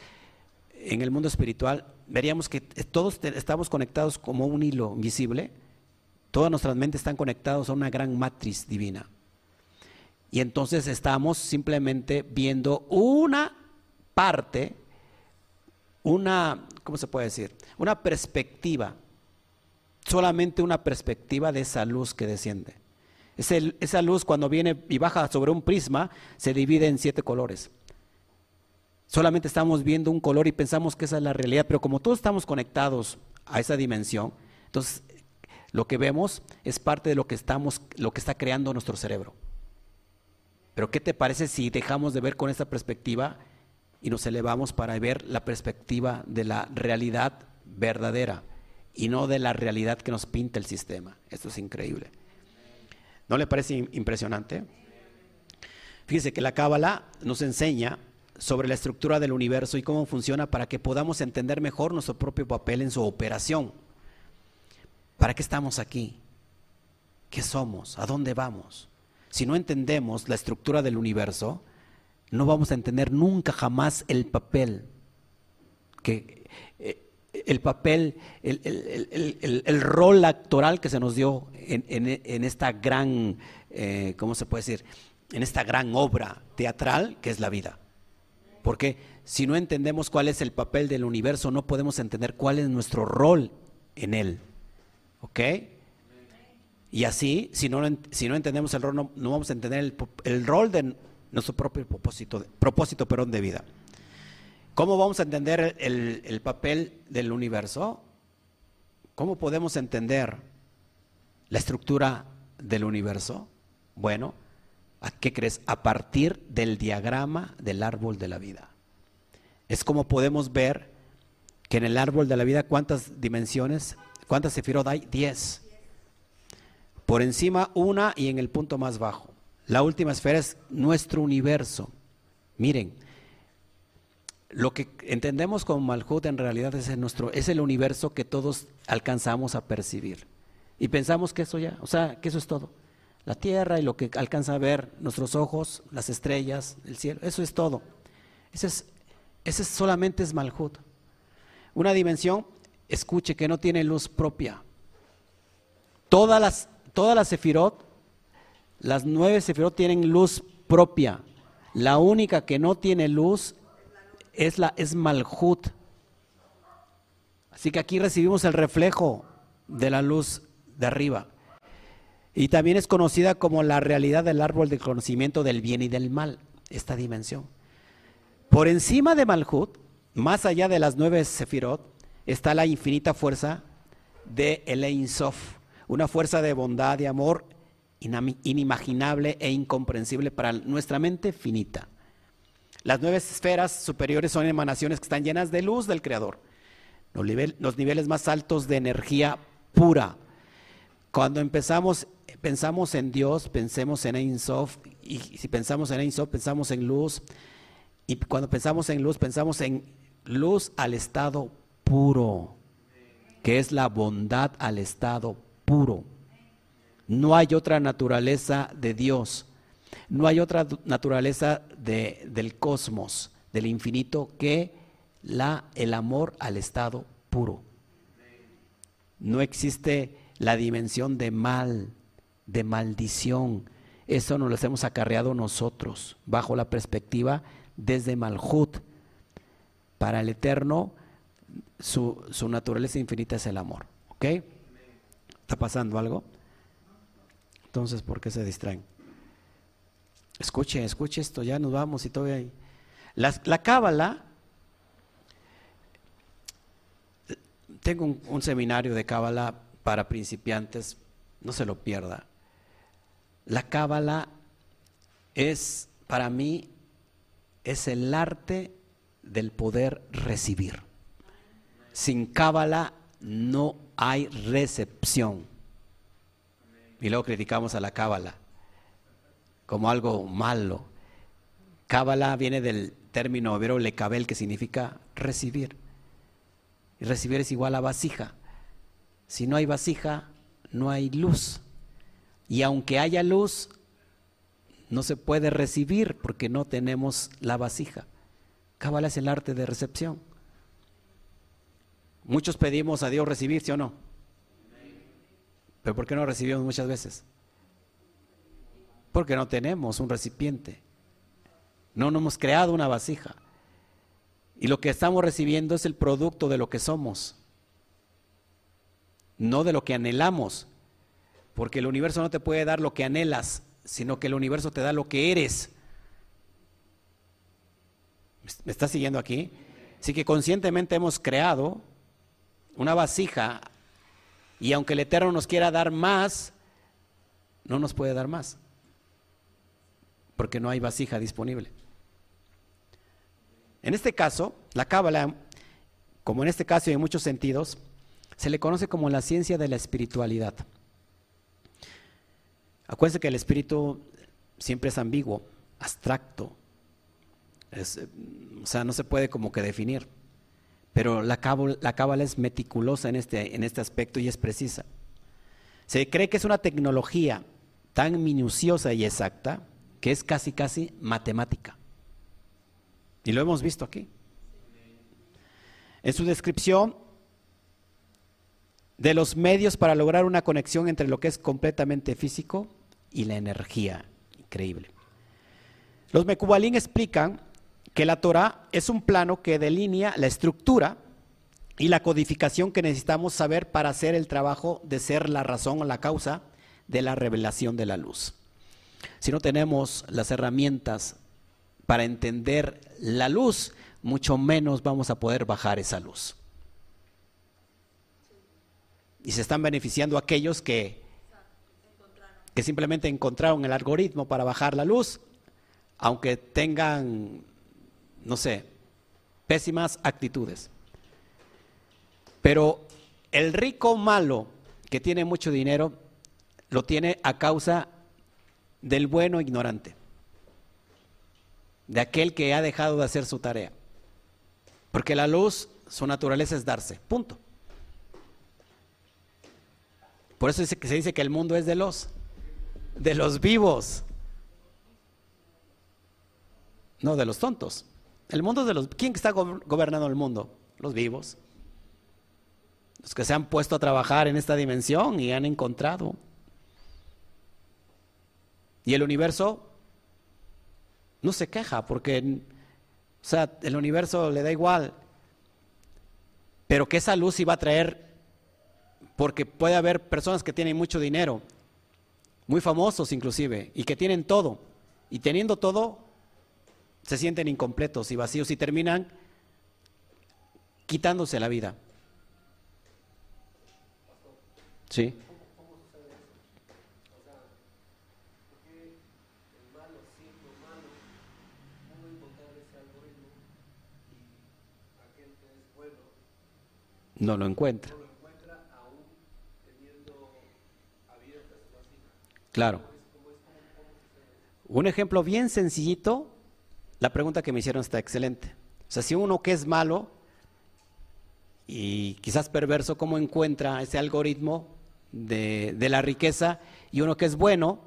en el mundo espiritual, veríamos que todos estamos conectados como un hilo invisible, todas nuestras mentes están conectadas a una gran matriz divina. Y entonces estamos simplemente viendo una parte, una, ¿cómo se puede decir? Una perspectiva, solamente una perspectiva de esa luz que desciende. esa luz cuando viene y baja sobre un prisma se divide en siete colores. Solamente estamos viendo un color y pensamos que esa es la realidad, pero como todos estamos conectados a esa dimensión, entonces lo que vemos es parte de lo que estamos, lo que está creando nuestro cerebro. Pero ¿qué te parece si dejamos de ver con esta perspectiva y nos elevamos para ver la perspectiva de la realidad verdadera y no de la realidad que nos pinta el sistema? Esto es increíble. ¿No le parece impresionante? Fíjese que la Cábala nos enseña sobre la estructura del universo y cómo funciona para que podamos entender mejor nuestro propio papel en su operación. ¿Para qué estamos aquí? ¿Qué somos? ¿A dónde vamos? Si no entendemos la estructura del universo, no vamos a entender nunca jamás el papel que eh, el papel, el, rol actoral que se nos dio en, esta gran, eh, ¿cómo se puede decir? En esta gran obra teatral que es la vida. Porque si no entendemos cuál es el papel del universo, no podemos entender cuál es nuestro rol en él. ¿Ok? Y así, si no, si no entendemos el rol, no, vamos a entender el, rol de nuestro propio propósito, propósito perdón, de vida. ¿Cómo vamos a entender el, el papel del universo? ¿Cómo podemos entender la estructura del universo? Bueno, ¿A qué crees? A partir del diagrama del árbol de la vida. Es como podemos ver que en el árbol de la vida, ¿cuántas dimensiones? ¿Cuántas sefirot hay? Diez. Por encima una y en el punto más bajo. La última esfera es nuestro universo. Miren, lo que entendemos como Malhut en realidad es nuestro, es el universo que todos alcanzamos a percibir. Y pensamos que eso ya, o sea, que eso es todo la tierra y lo que alcanza a ver nuestros ojos, las estrellas, el cielo, eso es todo. Ese, es, ese solamente es Malhut. Una dimensión, escuche, que no tiene luz propia. Todas las, todas las sefirot, las nueve sefirot tienen luz propia. La única que no tiene luz es, la, es Malhut. Así que aquí recibimos el reflejo de la luz de arriba. Y también es conocida como la realidad del árbol del conocimiento del bien y del mal, esta dimensión. Por encima de Malhut, más allá de las nueve Sefirot, está la infinita fuerza de El Sof, una fuerza de bondad y amor inimaginable e incomprensible para nuestra mente finita. Las nueve esferas superiores son emanaciones que están llenas de luz del Creador. Los, niveles más altos de energía pura. Cuando empezamos pensamos en Dios, pensemos en Ein Sof, y si pensamos en Ein Sof, pensamos en luz, y cuando pensamos en luz, pensamos en luz al estado puro, que es la bondad al estado puro. No hay otra naturaleza de Dios, no hay otra naturaleza de, del cosmos, del infinito, que la, el amor al estado puro. No existe la dimensión de mal, de maldición. Eso nos lo hemos acarreado nosotros, bajo la perspectiva desde Malhut. Para el Eterno, su, su naturaleza infinita es el amor. ¿Ok? ¿Está pasando algo? Entonces, ¿por qué se distraen? Escuche, escuche esto, ya nos vamos y todavía hay. La, la cábala, tengo un, un seminario de cábala para principiantes, no se lo pierda. La cábala es, para mí, es el arte del poder recibir. Sin cábala no hay recepción. Y luego criticamos a la cábala. como algo malo. Cábala viene del término hebreo lecabel que significa recibir. Y recibir es igual a vasija. Si no hay vasija, no hay luz. Y aunque haya luz, no se puede recibir porque no tenemos la vasija. Cábala es el arte de recepción. Muchos pedimos a Dios recibir, ¿sí o no? Pero ¿por qué no recibimos muchas veces? Porque no tenemos un recipiente. No, no hemos creado una vasija. Y lo que estamos recibiendo es el producto de lo que somos, no de lo que anhelamos. Porque el universo no te puede dar lo que anhelas, sino que el universo te da lo que eres. ¿Me estás siguiendo aquí? Así que conscientemente hemos creado una vasija y aunque el Eterno nos quiera dar más, no nos puede dar más, porque no hay vasija disponible. En este caso, la Cábala, como en este caso y en muchos sentidos, se le conoce como la ciencia de la espiritualidad. Acuérdense que el espíritu siempre es ambiguo, abstracto, o sea, no se puede como que definir. Pero la cábala, es meticulosa en este, en este aspecto y es precisa. Se cree que es una tecnología tan minuciosa y exacta que es casi, casi matemática. Y lo hemos visto aquí. En su descripción de los medios para lograr una conexión entre lo que es completamente físico y la energía. Increíble. Los Mekubalín explican que la Torah es un plano que delinea la estructura y la codificación que necesitamos saber para hacer el trabajo de ser la razón o la causa de la revelación de la luz. Si no tenemos las herramientas para entender la luz, mucho menos vamos a poder bajar esa luz. Y se están beneficiando aquellos que, que simplemente encontraron el algoritmo para bajar la luz, aunque tengan no sé, pésimas actitudes. Pero el rico malo que tiene mucho dinero, lo tiene a causa del bueno ignorante, de aquel que ha dejado de hacer su tarea. Porque la luz, su naturaleza es darse, punto. Por eso se dice que el mundo es de los, de los vivos, no de los tontos. El mundo de los... ¿Quién está gobernando el mundo? Los vivos. Los que se han puesto a trabajar en esta dimensión y han encontrado. Y el universo no se queja porque, o sea, el universo le da igual. Pero que esa luz iba a traer, porque puede haber personas que tienen mucho dinero, muy famosos inclusive, y que tienen todo. Y teniendo todo, se sienten incompletos y vacíos y terminan quitándose la vida. ¿Sí? No lo encuentra. Claro. Un ejemplo bien sencillito la pregunta que me hicieron está excelente. O sea, si uno que es malo y quizás perverso, ¿cómo encuentra ese algoritmo de, la riqueza? Y uno que es bueno,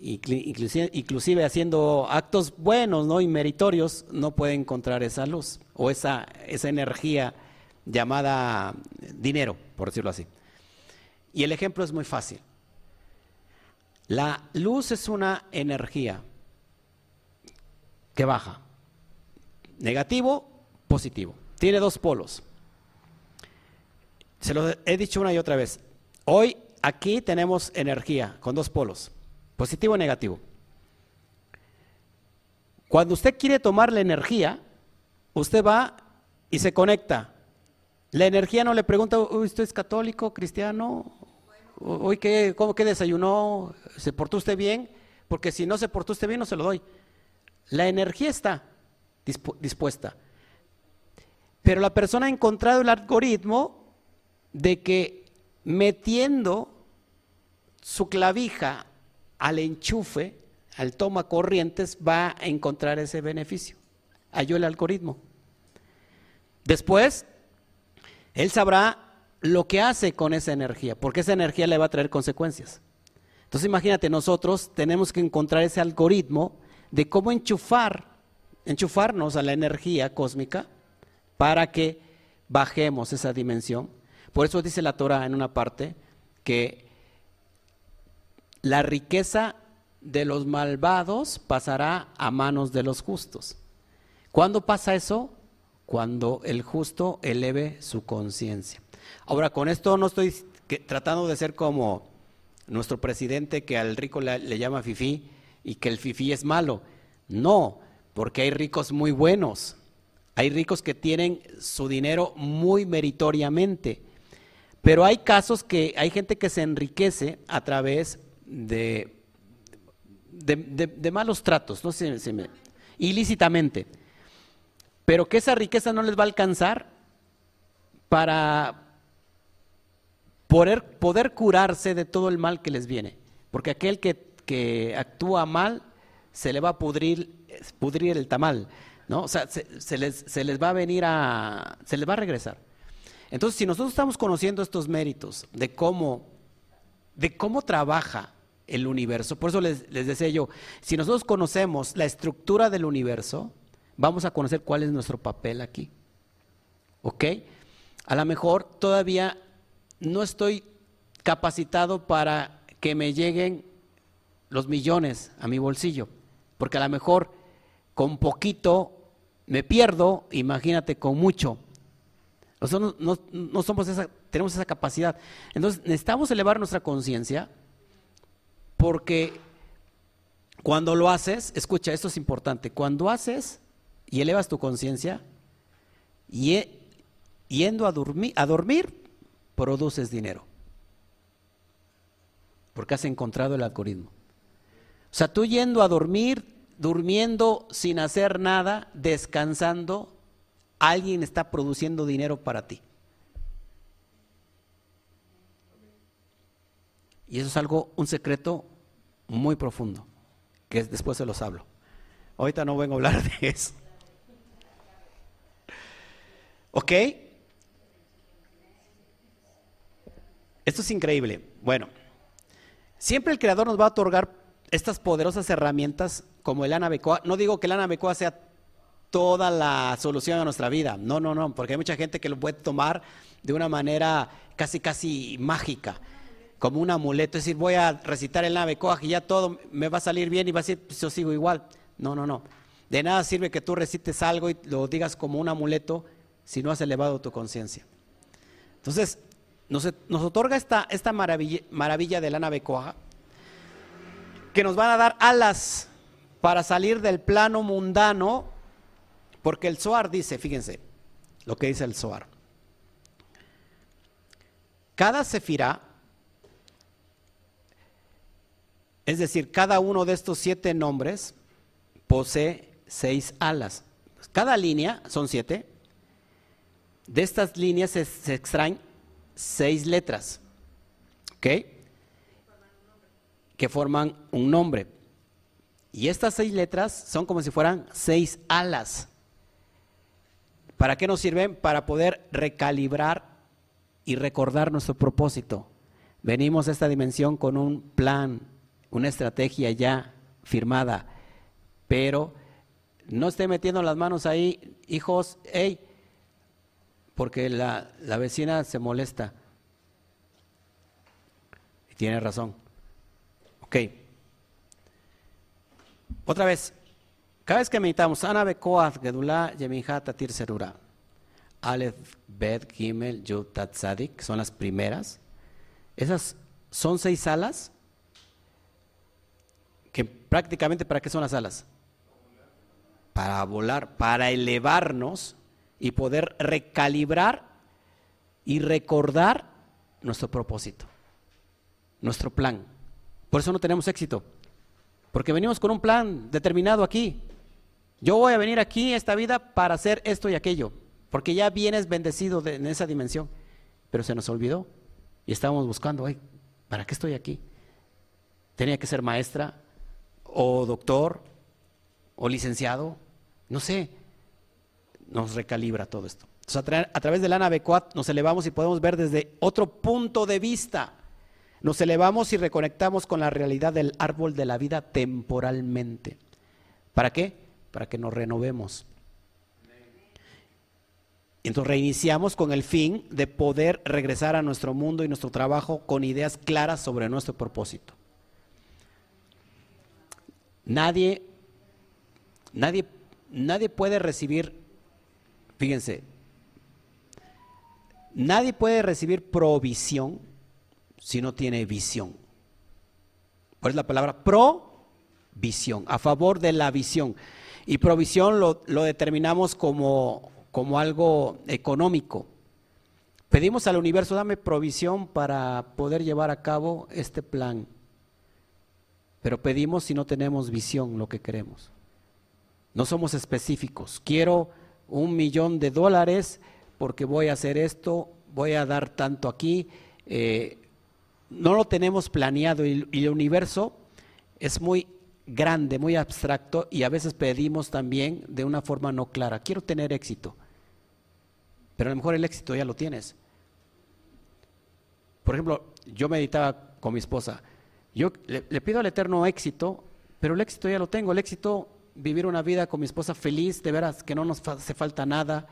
inclusive, inclusive, haciendo actos buenos ¿no? y meritorios, no puede encontrar esa luz o esa, esa energía llamada dinero, por decirlo así. Y el ejemplo es muy fácil. La luz es una energía que baja. Negativo, positivo. Tiene dos polos. Se lo he dicho una y otra vez. Hoy aquí tenemos energía con dos polos, positivo y negativo. Cuando usted quiere tomar la energía, usted va y se conecta. La energía no le pregunta, ¿usted es católico, cristiano? ¿Hoy qué, cómo que desayunó? ¿Se portó usted bien? Porque si no se portó usted bien, no se lo doy. La energía está dispuesta. Pero la persona ha encontrado el algoritmo de que metiendo su clavija al enchufe al toma corrientes, va a encontrar ese beneficio. Halló el algoritmo. Después, él sabrá lo que hace con esa energía, porque esa energía le va a traer consecuencias. Entonces imagínate, nosotros tenemos que encontrar ese algoritmo de cómo enchufar, enchufarnos a la energía cósmica para que bajemos esa dimensión. Por eso dice la Torah en una parte que la riqueza de los malvados pasará a manos de los justos. ¿Cuándo pasa eso? Cuando el justo eleve su conciencia. Ahora, con esto no estoy tratando de ser como nuestro presidente que al rico le, llama fifí y que el fifí es malo. No, porque hay ricos muy buenos. Hay ricos que tienen su dinero muy meritoriamente. Pero hay casos que hay gente que se enriquece a través de, de, malos tratos, no sé, ilícitamente. Pero que esa riqueza no les va a alcanzar para poder, poder curarse de todo el mal que les viene. Porque aquel que, que actúa mal se le va a pudrir, pudrir el tamal, ¿no? O sea, se, les, se les va a venir a, se les va a regresar. Entonces, si nosotros estamos conociendo estos méritos de cómo, de cómo trabaja el universo, por eso les, les decía yo, si nosotros conocemos la estructura del universo, vamos a conocer cuál es nuestro papel aquí. ¿Ok? A lo mejor todavía no estoy capacitado para que me lleguen los millones a mi bolsillo, porque a lo mejor con poquito me pierdo, imagínate con mucho. Nosotros no, somos esa, tenemos esa capacidad. Entonces necesitamos elevar nuestra conciencia porque cuando lo haces, escucha, esto es importante, cuando haces y elevas tu conciencia, yendo a dormir, a dormir, produces dinero. Porque has encontrado el algoritmo. O sea, tú yendo a dormir, durmiendo sin hacer nada, descansando, alguien está produciendo dinero para ti. Y eso es algo, un secreto muy profundo, que después se los hablo. Ahorita no vengo a hablar de eso. ¿Ok? Esto es increíble. Bueno, siempre el Creador nos va a otorgar estas poderosas herramientas como el Anabecoa. No digo que el Anabecoa sea toda la solución a nuestra vida. No, no, no, porque hay mucha gente que lo puede tomar de una manera casi, casi mágica, como un amuleto. Es decir, voy a recitar el Anabecoa y ya todo me va a salir bien y va a decir, pues yo sigo igual. No, no, no. De nada sirve que tú recites algo y lo digas como un amuleto si no has elevado tu conciencia. Entonces, nos, otorga esta, maravilla, de la nave que nos van a dar alas para salir del plano mundano, porque el Zohar dice, fíjense lo que dice el Zohar. Cada sefirá, es decir, cada uno de estos siete nombres posee seis alas. Cada línea, son siete, de estas líneas se extraen seis letras, ¿ok? Que forman un nombre. Y estas seis letras son como si fueran seis alas. ¿Para qué nos sirven? Para poder recalibrar y recordar nuestro propósito. Venimos a esta dimensión con un plan, una estrategia ya firmada, pero no esté metiendo las manos ahí, hijos, hey, porque la, vecina se molesta. Y tiene razón. Ok. Otra vez, cada vez que meditamos, Ana Bekoaz, Gedulá, Yeminha, Tatir Serura, Aleph, Bet, Gimel, Yud, Tat, son las primeras. Esas son seis alas que prácticamente, ¿para qué son las alas? Para volar, para elevarnos y poder recalibrar y recordar nuestro propósito, nuestro plan. Por eso no tenemos éxito, porque venimos con un plan determinado aquí. Yo voy a venir aquí esta vida para hacer esto y aquello, porque ya vienes bendecido en esa dimensión, pero se nos olvidó y estábamos buscando, ¿para qué estoy aquí? Tenía que ser maestra o doctor o licenciado, no sé, nos recalibra todo esto. A, través de la nave nos elevamos y podemos ver desde otro punto de vista. Nos elevamos y reconectamos con la realidad del árbol de la vida temporalmente. ¿Para qué? Para que nos renovemos. Entonces reiniciamos con el fin de poder regresar a nuestro mundo y nuestro trabajo con ideas claras sobre nuestro propósito. Nadie, nadie, nadie puede recibir, fíjense, nadie puede recibir provisión si no tiene visión. ¿Cuál es la palabra? Provisión, a favor de la visión. Y provisión lo, lo determinamos como como algo económico. Pedimos al universo, dame provisión para poder llevar a cabo este plan. Pero pedimos si no tenemos visión lo que queremos. No somos específicos. Quiero un millón de dólares porque voy a hacer esto, voy a dar tanto aquí. Eh, no lo tenemos planeado y, el universo es muy grande, muy abstracto y a veces pedimos también de una forma no clara. Quiero tener éxito pero a lo mejor el éxito ya lo tienes. Por ejemplo, yo meditaba con mi esposa, yo le, pido al Eterno éxito, pero el éxito ya lo tengo, el éxito, vivir una vida con mi esposa feliz, de veras que no nos hace falta nada,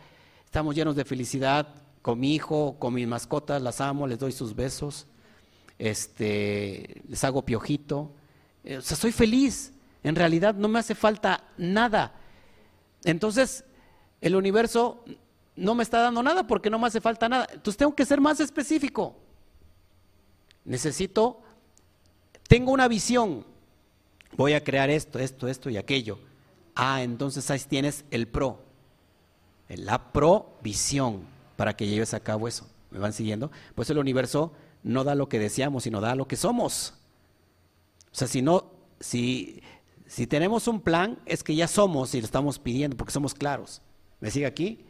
estamos llenos de felicidad con mi hijo, con mis mascotas, las amo, les doy sus besos, este, les hago piojito, eh, o sea, soy feliz, en realidad no me hace falta nada. Entonces, el universo no me está dando nada porque no me hace falta nada. Entonces tengo que ser más específico. Necesito, tengo una visión. Voy a crear esto, esto, esto y aquello. Ah, entonces ahí tienes el pro. La provisión para que lleves a cabo eso. ¿Me van siguiendo? Pues el universo no da lo que deseamos, sino da lo que somos. O sea, si no, si, si tenemos un plan, es que ya somos y lo estamos pidiendo porque somos claros. ¿Me sigue aquí?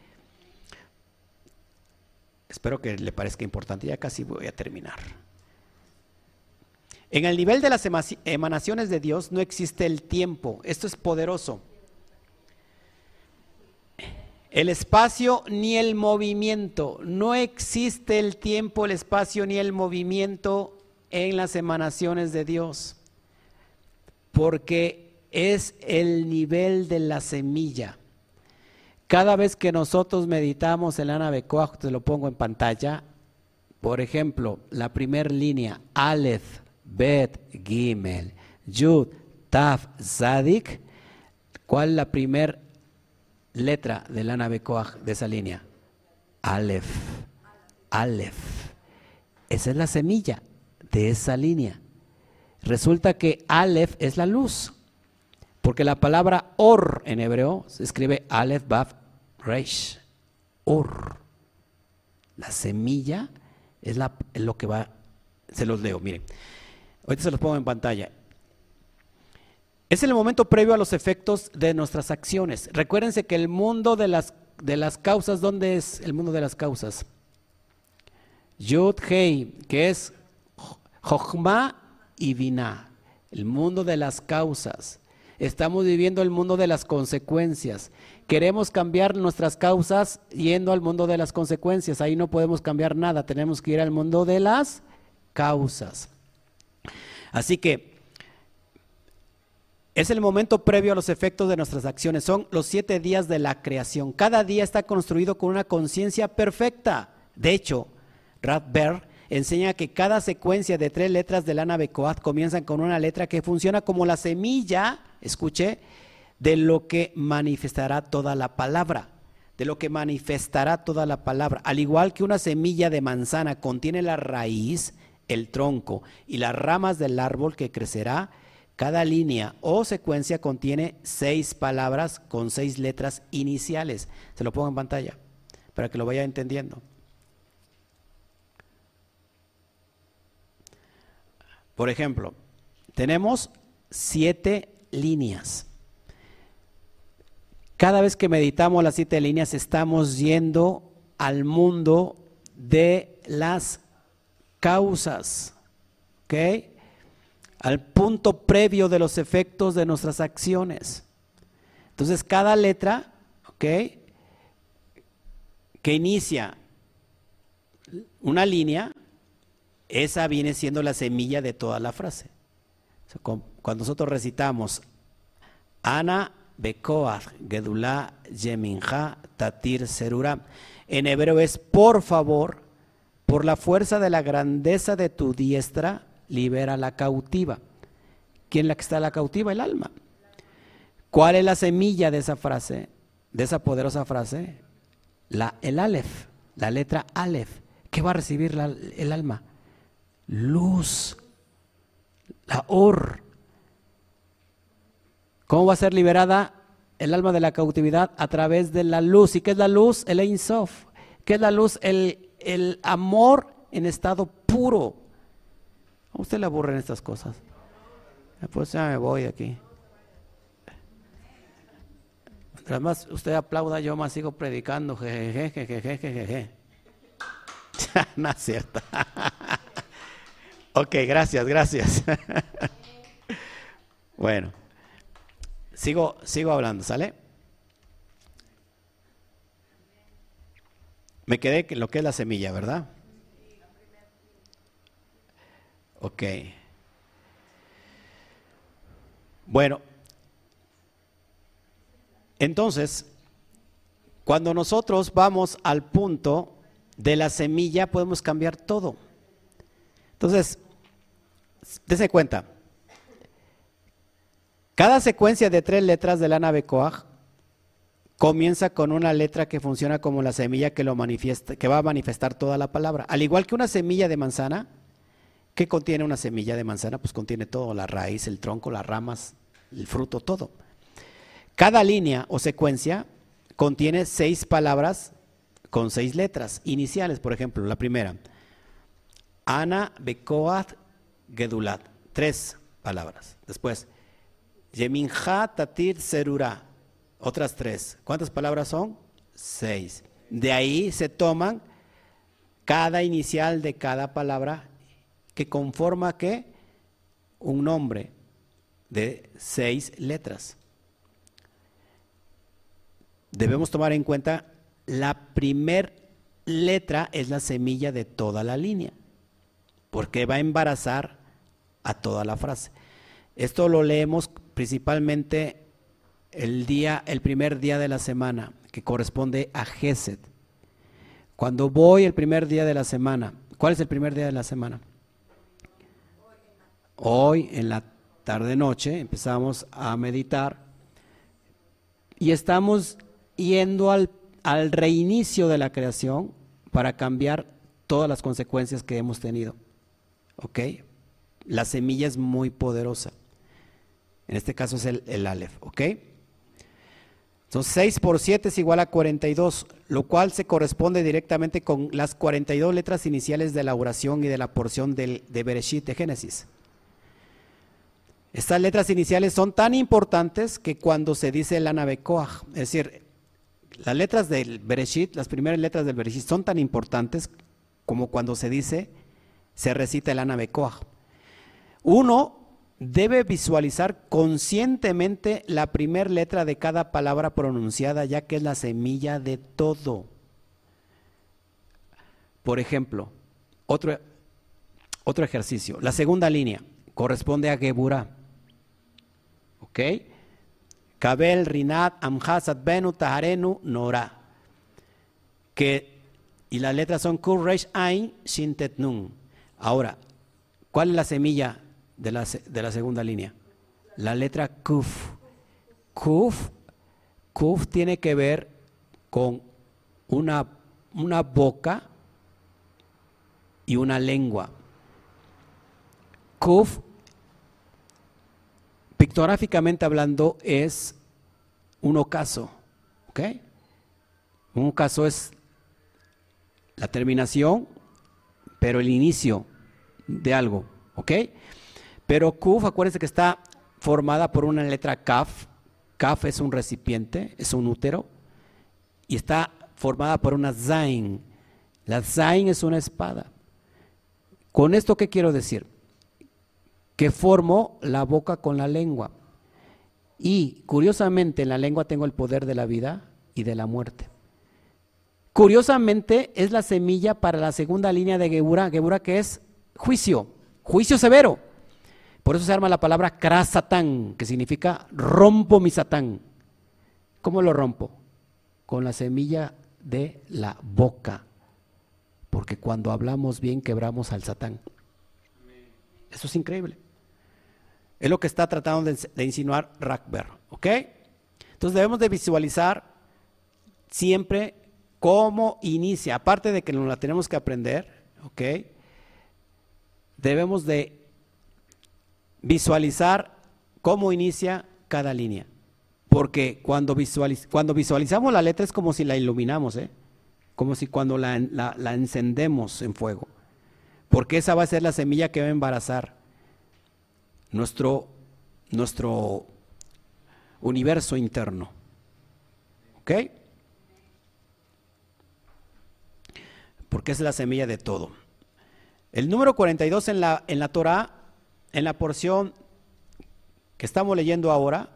Espero que le parezca importante, ya casi voy a terminar. En el nivel de las emanaciones de Dios no existe el tiempo, esto es poderoso. El espacio ni el movimiento, no existe el tiempo, el espacio ni el movimiento en las emanaciones de Dios, porque es el nivel de la semilla. Cada vez que nosotros meditamos nave Koach, te lo pongo en pantalla, por ejemplo, la primera línea, Aleph, Bet, Gimel, Yud, Taf, Zadik, ¿cuál es la primera letra de la nave Koach de esa línea? Aleph, Aleph. Esa es la semilla de esa línea. Resulta que Aleph es la luz, porque la palabra Or en hebreo se escribe Aleph, Baf, Reish, Ur. La semilla es, la, lo que va, se los leo, miren. Ahorita se los pongo en pantalla. Es el momento previo a los efectos de nuestras acciones. Recuérdense que el mundo de las, de las causas, ¿dónde es el mundo de las causas? Yud Hei, que es Jochma y Vina, el mundo de las causas. Estamos viviendo el mundo de las consecuencias. Queremos cambiar nuestras causas yendo al mundo de las consecuencias. Ahí no podemos cambiar nada. Tenemos que ir al mundo de las causas. Así que es el momento previo a los efectos de nuestras acciones. Son los siete días de la creación. Cada día está construido con una conciencia perfecta. De hecho, Radberg enseña que cada secuencia de tres letras de la nave Coat comienzan con una letra que funciona como la semilla escuche, de lo que manifestará toda la palabra, de lo que manifestará toda la palabra. Al igual que una semilla de manzana contiene la raíz, el tronco y las ramas del árbol que crecerá, cada línea o secuencia contiene seis palabras con seis letras iniciales. Se lo pongo en pantalla para que lo vaya entendiendo. Por ejemplo, tenemos siete líneas. Cada vez que meditamos las siete líneas estamos yendo al mundo de las causas. ¿Ok? Al punto previo de los efectos de nuestras acciones. Entonces, cada letra, ¿ok? Que inicia una línea, esa viene siendo la semilla de toda la frase. Cuando nosotros recitamos Ana Bekoach Gedulá Yeminja Tatir Serura, en hebreo es por favor, por la fuerza de la grandeza de tu diestra, libera la cautiva. ¿Quién es la que está la cautiva? El alma. ¿Cuál es la semilla de esa frase, de esa poderosa frase? La, el Aleph, la letra Aleph. ¿Qué va a recibir el alma? Luz, la Or. ¿Cómo va a ser liberada el alma de la cautividad? A través de la luz. ¿Y qué es la luz? El Ein Sof. ¿Qué es la luz? El, el amor en estado puro. ¿A usted le aburren estas cosas? Pues ya me voy aquí. Además, usted aplauda, yo más sigo predicando. Jejeje, jejeje, jejeje. no es cierto. ok, gracias, gracias. bueno, sigo, sigo hablando, ¿sale? Me quedé en lo que es la semilla, ¿verdad? Ok. Bueno, entonces, cuando nosotros vamos al punto de la semilla, podemos cambiar todo. Entonces, dése cuenta, cada secuencia de tres letras de la nave Coag comienza con una letra que funciona como la semilla que, lo manifiesta, que va a manifestar toda la palabra. Al igual que una semilla de manzana, ¿qué contiene una semilla de manzana? Pues contiene todo, la raíz, el tronco, las ramas, el fruto, todo. Cada línea o secuencia contiene seis palabras con seis letras iniciales, por ejemplo, la primera. Ana Bekoat Gedulat, tres palabras. Después, Yeminja Tatir Serura, otras tres. ¿Cuántas palabras son? Seis. De ahí se toman cada inicial de cada palabra que conforma qué? Un nombre de seis letras. Debemos tomar en cuenta la primer letra es la semilla de toda la línea, porque va a embarazar a toda la frase. Esto lo leemos principalmente el día, el primer día de la semana, que corresponde a Gesed. Cuando voy el primer día de la semana, ¿cuál es el primer día de la semana? Hoy en la tarde noche empezamos a meditar y estamos yendo al, al reinicio de la creación para cambiar todas las consecuencias que hemos tenido. ¿Ok? La semilla es muy poderosa. En este caso es el, el Aleph. ¿Ok? Entonces 6 por 7 es igual a 42, lo cual se corresponde directamente con las 42 letras iniciales de la oración y de la porción del, de Bereshit de Génesis. Estas letras iniciales son tan importantes que cuando se dice el Anabekoach, es decir, las letras del Bereshit, las primeras letras del Bereshit son tan importantes como cuando se dice, se recita el Anabekoach. Uno debe visualizar conscientemente la primera letra de cada palabra pronunciada, ya que es la semilla de todo. Por ejemplo, otro, otro ejercicio. La segunda línea corresponde a Geburah. ¿Ok? Kabel, Rinat, Amhasat, Benu, Taharenu, Nora. Que, y las letras son Kur, Reish, Ain, Shintet, Nun. Ahora, ¿cuál es la semilla de la, de la segunda línea? La letra Kuf. Kuf, Kuf tiene que ver con una, una boca y una lengua. Kuf pictográficamente hablando, es un ocaso. ¿Ok? Un ocaso es la terminación, pero el inicio de algo. ¿Ok? Pero Kuf, acuérdense que está formada por una letra Kaf. Kaf es un recipiente, es un útero. Y está formada por una Zain. La Zain es una espada. ¿Con esto qué quiero decir? Que formo la boca con la lengua. Y curiosamente en la lengua tengo el poder de la vida y de la muerte. Curiosamente es la semilla para la segunda línea de Gebura, Gebura que es juicio, juicio severo. Por eso se arma la palabra krasatán, que significa rompo mi satán. ¿Cómo lo rompo? Con la semilla de la boca. Porque cuando hablamos bien quebramos al satán. Eso es increíble. Es lo que está tratando de, insinuar Rackber. ¿Ok? Entonces debemos de visualizar siempre cómo inicia. Aparte de que nos la tenemos que aprender, ¿ok? Debemos de visualizar cómo inicia cada línea. Porque cuando, cuando visualizamos la letra es como si la iluminamos, ¿eh? como si cuando la, la, encendemos en fuego. Porque esa va a ser la semilla que va a embarazar nuestro, nuestro universo interno. ¿Ok? Porque es la semilla de todo. El número 42 en la, en la Torah en la porción que estamos leyendo ahora,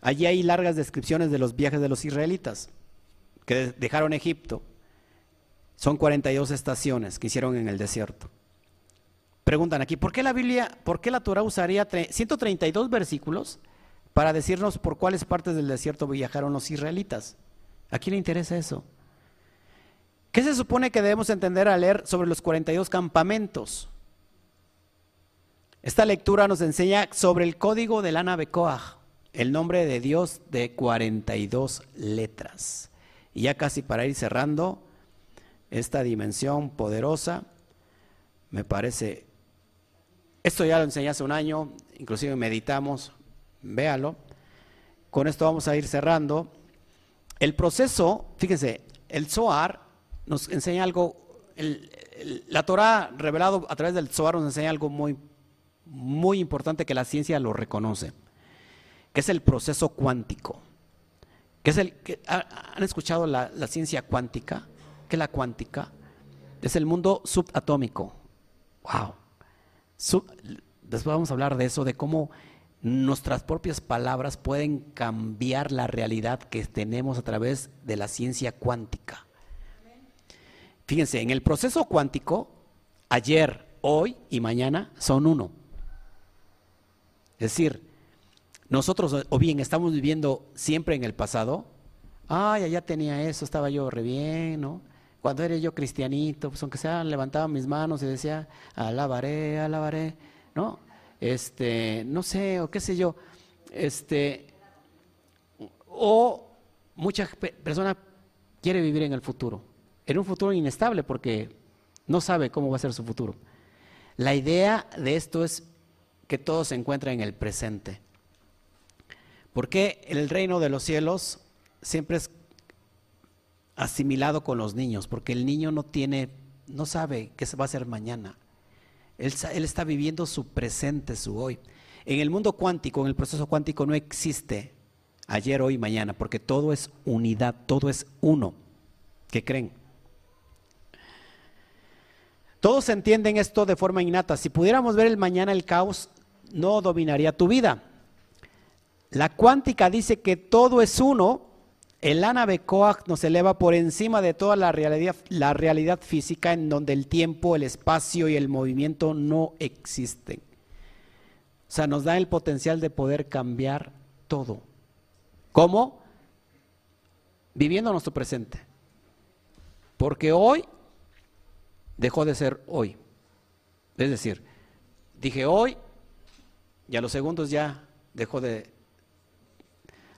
allí hay largas descripciones de los viajes de los israelitas que dejaron Egipto. Son 42 estaciones que hicieron en el desierto. Preguntan aquí, ¿por qué la Biblia, por qué la Torah usaría 132 versículos para decirnos por cuáles partes del desierto viajaron los israelitas? ¿A quién le interesa eso? ¿Qué se supone que debemos entender al leer sobre los 42 campamentos? Esta lectura nos enseña sobre el código del Anabecoaj, el nombre de Dios de 42 letras. Y ya casi para ir cerrando, esta dimensión poderosa, me parece, esto ya lo enseñé hace un año, inclusive meditamos, véalo. Con esto vamos a ir cerrando. El proceso, fíjense, el Zohar nos enseña algo, la Torah revelado a través del Zohar nos enseña algo muy muy importante que la ciencia lo reconoce, que es el proceso cuántico. Que es el, ¿Han escuchado la, ciencia cuántica? ¿Qué es la cuántica? Es el mundo subatómico. ¡Wow! Después vamos a hablar de eso, de cómo nuestras propias palabras pueden cambiar la realidad que tenemos a través de la ciencia cuántica. Fíjense, en el proceso cuántico, ayer, hoy y mañana son uno. Es decir, nosotros o bien estamos viviendo siempre en el pasado, ay, allá tenía eso, estaba yo re bien, ¿no? Cuando era yo cristianito, pues aunque sea levantaba mis manos y decía, alabaré, alabaré, ¿no? Este, no sé, o qué sé yo, este, o muchas personas quiere vivir en el futuro, en un futuro inestable porque no sabe cómo va a ser su futuro. La idea de esto es que todo se encuentra en el presente. Porque el reino de los cielos siempre es asimilado con los niños, porque el niño no tiene, no sabe qué se va a hacer mañana. Él, él está viviendo su presente, su hoy. En el mundo cuántico, en el proceso cuántico, no existe ayer, hoy, mañana, porque todo es unidad, todo es uno. ¿Qué creen? Todos entienden esto de forma innata. Si pudiéramos ver el mañana el caos, no dominaría tu vida. La cuántica dice que todo es uno. El Anabecoag nos eleva por encima de toda la realidad, la realidad física en donde el tiempo, el espacio y el movimiento no existen. O sea, nos da el potencial de poder cambiar todo. ¿Cómo? Viviendo nuestro presente. Porque hoy dejó de ser hoy. Es decir, dije hoy y a los segundos ya dejó de...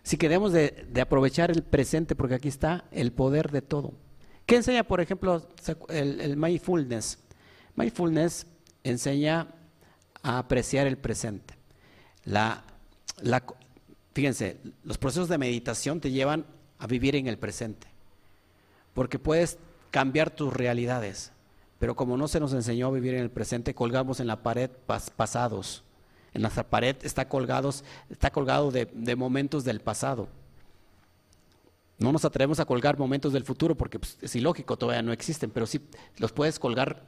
Si queremos de, aprovechar el presente, porque aquí está el poder de todo. ¿Qué enseña, por ejemplo, el, el mindfulness? Mindfulness enseña a apreciar el presente. La, fíjense, los procesos de meditación te llevan a vivir en el presente, porque puedes cambiar tus realidades, pero como no se nos enseñó a vivir en el presente, colgamos en la pared pasados, en nuestra pared está, colgados, está colgado de, momentos del pasado. No nos atrevemos a colgar momentos del futuro porque pues, es ilógico, todavía no existen, pero sí los puedes colgar,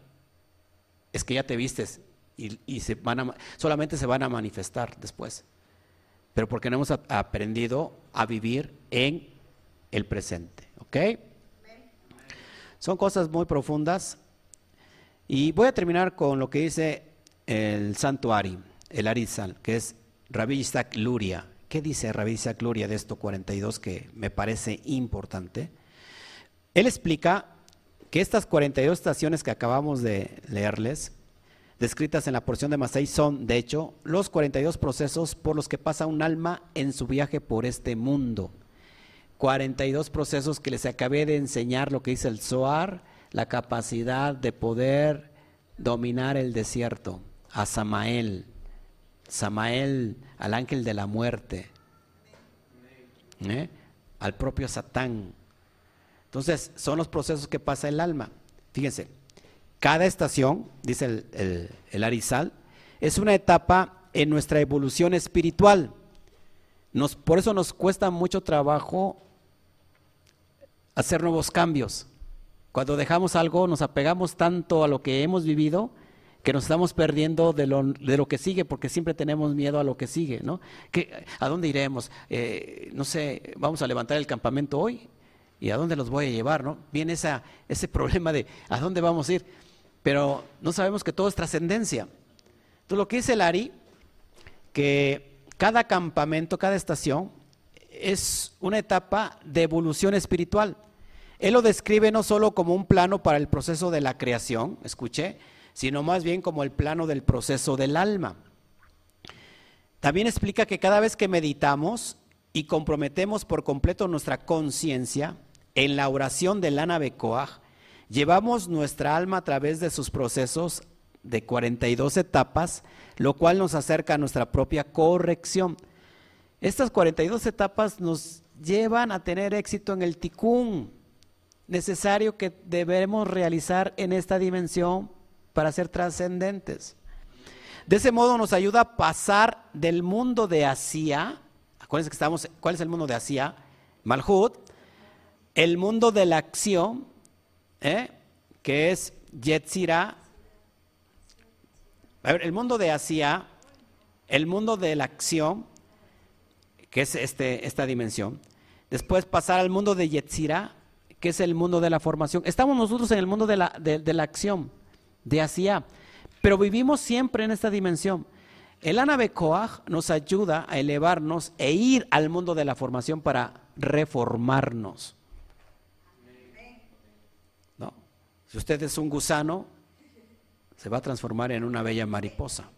es que ya te vistes y, se van solamente se van a manifestar después. Pero porque no hemos aprendido a vivir en el presente. ¿Ok? Son cosas muy profundas. Y voy a terminar con lo que dice el santuario, el Arizal, que es Rabbi Isaac Luria. ¿Qué dice Rabbi Isaac Luria de esto 42 que me parece importante? Él explica que estas 42 estaciones que acabamos de leerles, descritas en la porción de Masai, son, de hecho, los 42 procesos por los que pasa un alma en su viaje por este mundo. 42 procesos que les acabé de enseñar lo que dice el Zohar, la capacidad de poder dominar el desierto, a Samael, al ángel de la muerte, ¿eh? al propio Satán, entonces, son los procesos que pasa el alma. Fíjense, cada estación, dice el, Arizal, es una etapa en nuestra evolución espiritual. Nos, por eso nos cuesta mucho trabajo hacer nuevos cambios. Cuando dejamos algo, nos apegamos tanto a lo que hemos vivido que nos estamos perdiendo de lo, de lo que sigue, porque siempre tenemos miedo a lo que sigue, ¿no? ¿A dónde iremos? Eh, no sé, vamos a levantar el campamento hoy. ¿Y a dónde los voy a llevar? ¿no? Viene esa, ese problema de ¿a dónde vamos a ir? Pero no sabemos que todo es trascendencia. Entonces lo que dice el Ari, que cada campamento, cada estación, es una etapa de evolución espiritual. Él lo describe no solo como un plano para el proceso de la creación, escuché, sino más bien como el plano del proceso del alma. También explica que cada vez que meditamos y comprometemos por completo nuestra conciencia, en la oración de Lana Becoaj, llevamos nuestra alma a través de sus procesos de 42 etapas, lo cual nos acerca a nuestra propia corrección. Estas 42 etapas nos llevan a tener éxito en el ticún necesario que debemos realizar en esta dimensión para ser trascendentes. De ese modo nos ayuda a pasar del mundo de Asia, acuérdense que estamos, ¿cuál es el mundo de Asia? Malhut, el mundo de la acción, ¿eh? que es Yetzira. A ver, el mundo de Asia, el mundo de la acción, que es este, esta dimensión. Después pasar al mundo de Yetzira, que es el mundo de la formación. Estamos nosotros en el mundo de la, de, la acción, de Asia, pero vivimos siempre en esta dimensión. El Anabekoach nos ayuda a elevarnos e ir al mundo de la formación para reformarnos. Si usted es un gusano, se va a transformar en una bella mariposa.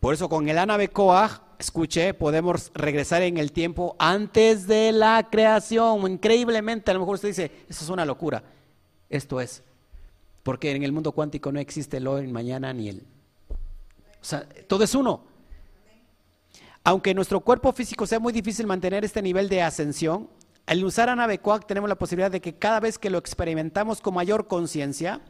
Por eso con el Anabecoag, escuche, podemos regresar en el tiempo antes de la creación. Increíblemente, a lo mejor usted dice, eso es una locura. Esto es. Porque en el mundo cuántico no existe el hoy, mañana ni el... O sea, todo es uno. Aunque nuestro cuerpo físico sea muy difícil mantener este nivel de ascensión, al usar Anabecoac tenemos la posibilidad de que cada vez que lo experimentamos con mayor conciencia,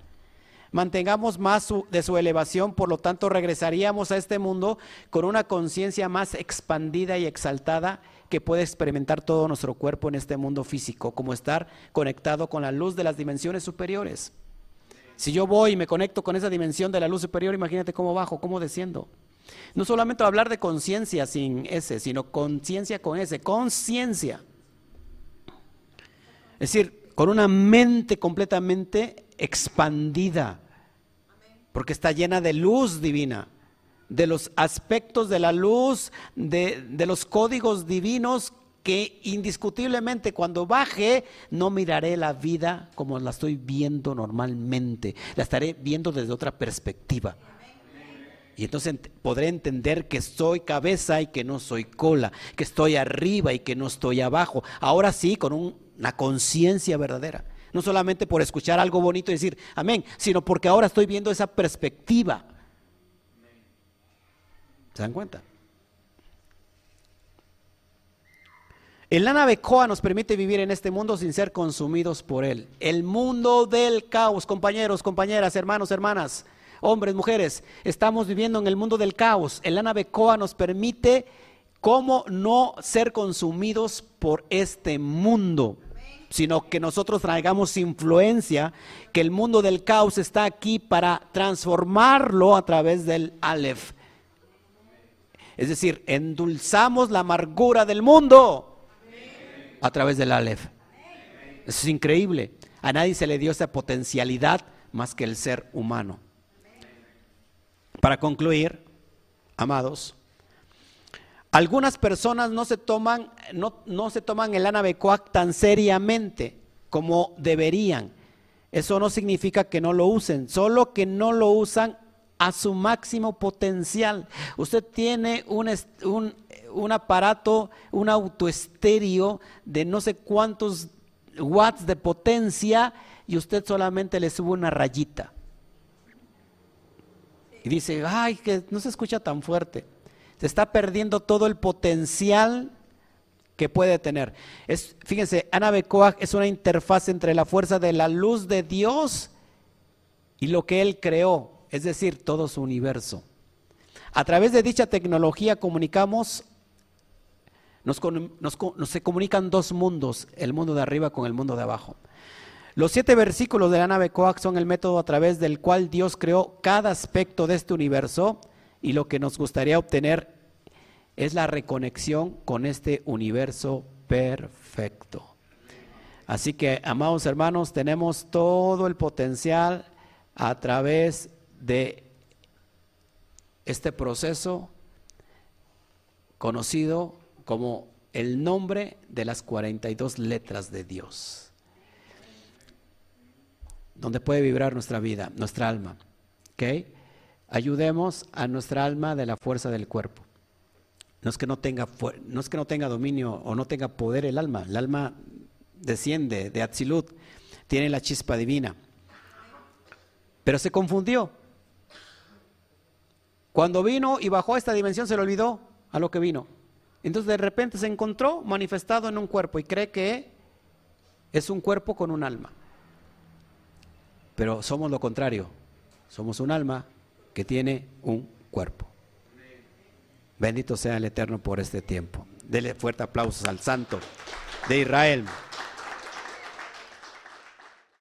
mantengamos más de su elevación, por lo tanto regresaríamos a este mundo con una conciencia más expandida y exaltada que puede experimentar todo nuestro cuerpo en este mundo físico, como estar conectado con la luz de las dimensiones superiores. Si yo voy y me conecto con esa dimensión de la luz superior, imagínate cómo bajo, cómo desciendo. No solamente hablar de conciencia sin ese, sino conciencia con ese, conciencia. Es decir, con una mente completamente expandida, porque está llena de luz divina, de los aspectos de la luz, de, los códigos divinos que indiscutiblemente cuando baje no miraré la vida como la estoy viendo normalmente, la estaré viendo desde otra perspectiva. Y entonces podré entender que soy cabeza y que no soy cola, que estoy arriba y que no estoy abajo. Ahora sí, con una conciencia verdadera. No solamente por escuchar algo bonito y decir amén, sino porque ahora estoy viendo esa perspectiva. ¿Se dan cuenta? El Lana Becoa nos permite vivir en este mundo sin ser consumidos por él. El mundo del caos, compañeros, compañeras, hermanos, hermanas hombres, mujeres, estamos viviendo en el mundo del caos. El Anabecoa nos permite cómo no ser consumidos por este mundo. sino que nosotros traigamos influencia, que el mundo del caos está aquí para transformarlo a través del Aleph. Es decir, endulzamos la amargura del mundo a través del Aleph. Eso es increíble. A nadie se le dio esa potencialidad más que el ser humano. Para concluir, amados, algunas personas no se toman, no, no se toman el anabecoac tan seriamente como deberían. Eso no significa que no lo usen, solo que no lo usan a su máximo potencial. Usted tiene un, un, un aparato, un autoestéreo de no sé cuántos watts de potencia y usted solamente le sube una rayita. Y dice, ay, que no se escucha tan fuerte. Se está perdiendo todo el potencial que puede tener. Es, fíjense, Ana es una interfaz entre la fuerza de la luz de Dios y lo que Él creó, es decir, todo su universo. A través de dicha tecnología comunicamos, nos, se comunican dos mundos, el mundo de arriba con el mundo de abajo. Los siete versículos de la nave Coax son el método a través del cual Dios creó cada aspecto de este universo y lo que nos gustaría obtener es la reconexión con este universo perfecto. Así que, amados hermanos, tenemos todo el potencial a través de este proceso conocido como el nombre de las 42 letras de Dios donde puede vibrar nuestra vida, nuestra alma. ¿Ok? Ayudemos a nuestra alma de la fuerza del cuerpo. No es que no tenga, no es que no tenga dominio o no tenga poder el alma. El alma desciende de Atzilut, tiene la chispa divina. Pero se confundió. Cuando vino y bajó a esta dimensión se le olvidó a lo que vino. Entonces de repente se encontró manifestado en un cuerpo y cree que es un cuerpo con un alma. Pero somos lo contrario. Somos un alma que tiene un cuerpo. Bendito sea el Eterno por este tiempo. Dele fuerte aplausos al Santo de Israel.